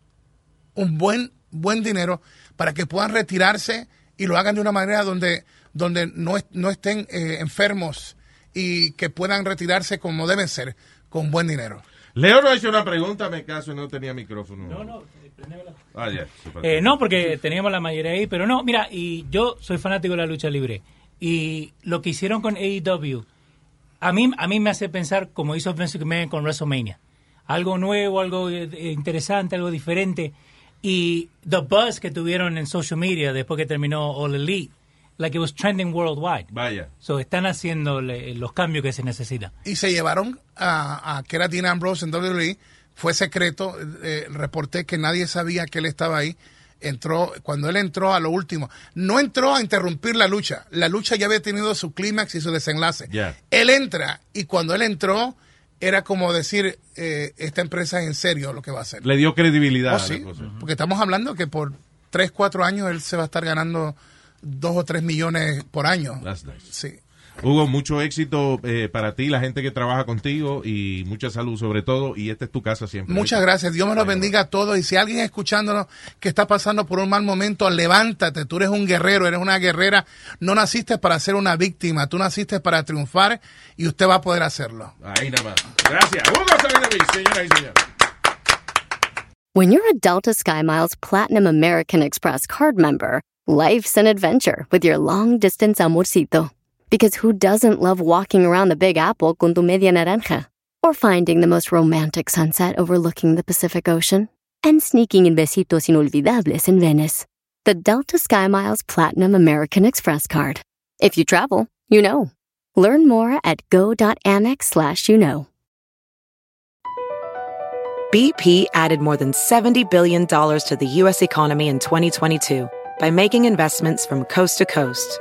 un buen, buen dinero para que puedan retirarse y lo hagan de una manera donde, donde no, es- no estén eh, enfermos y que puedan retirarse como deben ser, con buen dinero.
Leo no hizo una pregunta, me caso y no tenía micrófono.
No, no,
Ah, sí, perdón.
Eh, no, porque teníamos la mayoría ahí, pero no, mira, y yo soy fanático de la lucha libre. Y lo que hicieron con AEW, a mí, a mí me hace pensar como hizo Vince McMahon con WrestleMania. Algo nuevo, algo eh, interesante, algo diferente. Y the buzz que tuvieron en social media después que terminó All Elite, like it was trending worldwide.
Vaya.
So están haciendo los cambios que se necesitan.
y se llevaron a, a que era Dean Ambrose en WWE. Fue secreto. eh, reporté que nadie sabía que él estaba ahí. Entró, cuando él entró a lo último, no entró a interrumpir la lucha. La lucha ya había tenido su clímax y su desenlace. Él entra y cuando él entró, era como decir, eh, esta empresa es en serio lo que va a hacer.
Le dio credibilidad
Oh,
a la
sí,
cosa.
porque estamos hablando que por 3, 4 años él se va a estar ganando 2 o 3 millones por año.
That's nice.
Sí.
Hugo, mucho éxito eh, para ti, la gente que trabaja contigo y mucha salud sobre todo. Y esta es tu casa siempre.
Muchas gracias. Dios me los bendiga a todos. Y si alguien escuchándonos que está pasando por un mal momento, levántate. Tú eres un guerrero, eres una guerrera. No naciste para ser una víctima. Tú naciste para triunfar y usted va a poder hacerlo.
Ahí nada más. Gracias. Hugo Sabinovich, señoras y señores.
When you're a Delta SkyMiles Platinum American Express card member, life's an adventure with your long distance amorcito. Because who doesn't love walking around the Big Apple con tu media naranja? Or finding the most romantic sunset overlooking the Pacific Ocean? And sneaking in besitos inolvidables in Venice. The Delta SkyMiles Platinum American Express card. If you travel, you know. Learn more at go.amex slash you know.
BP added more than $70 billion to the U.S. economy in 2022 by making investments from coast to coast.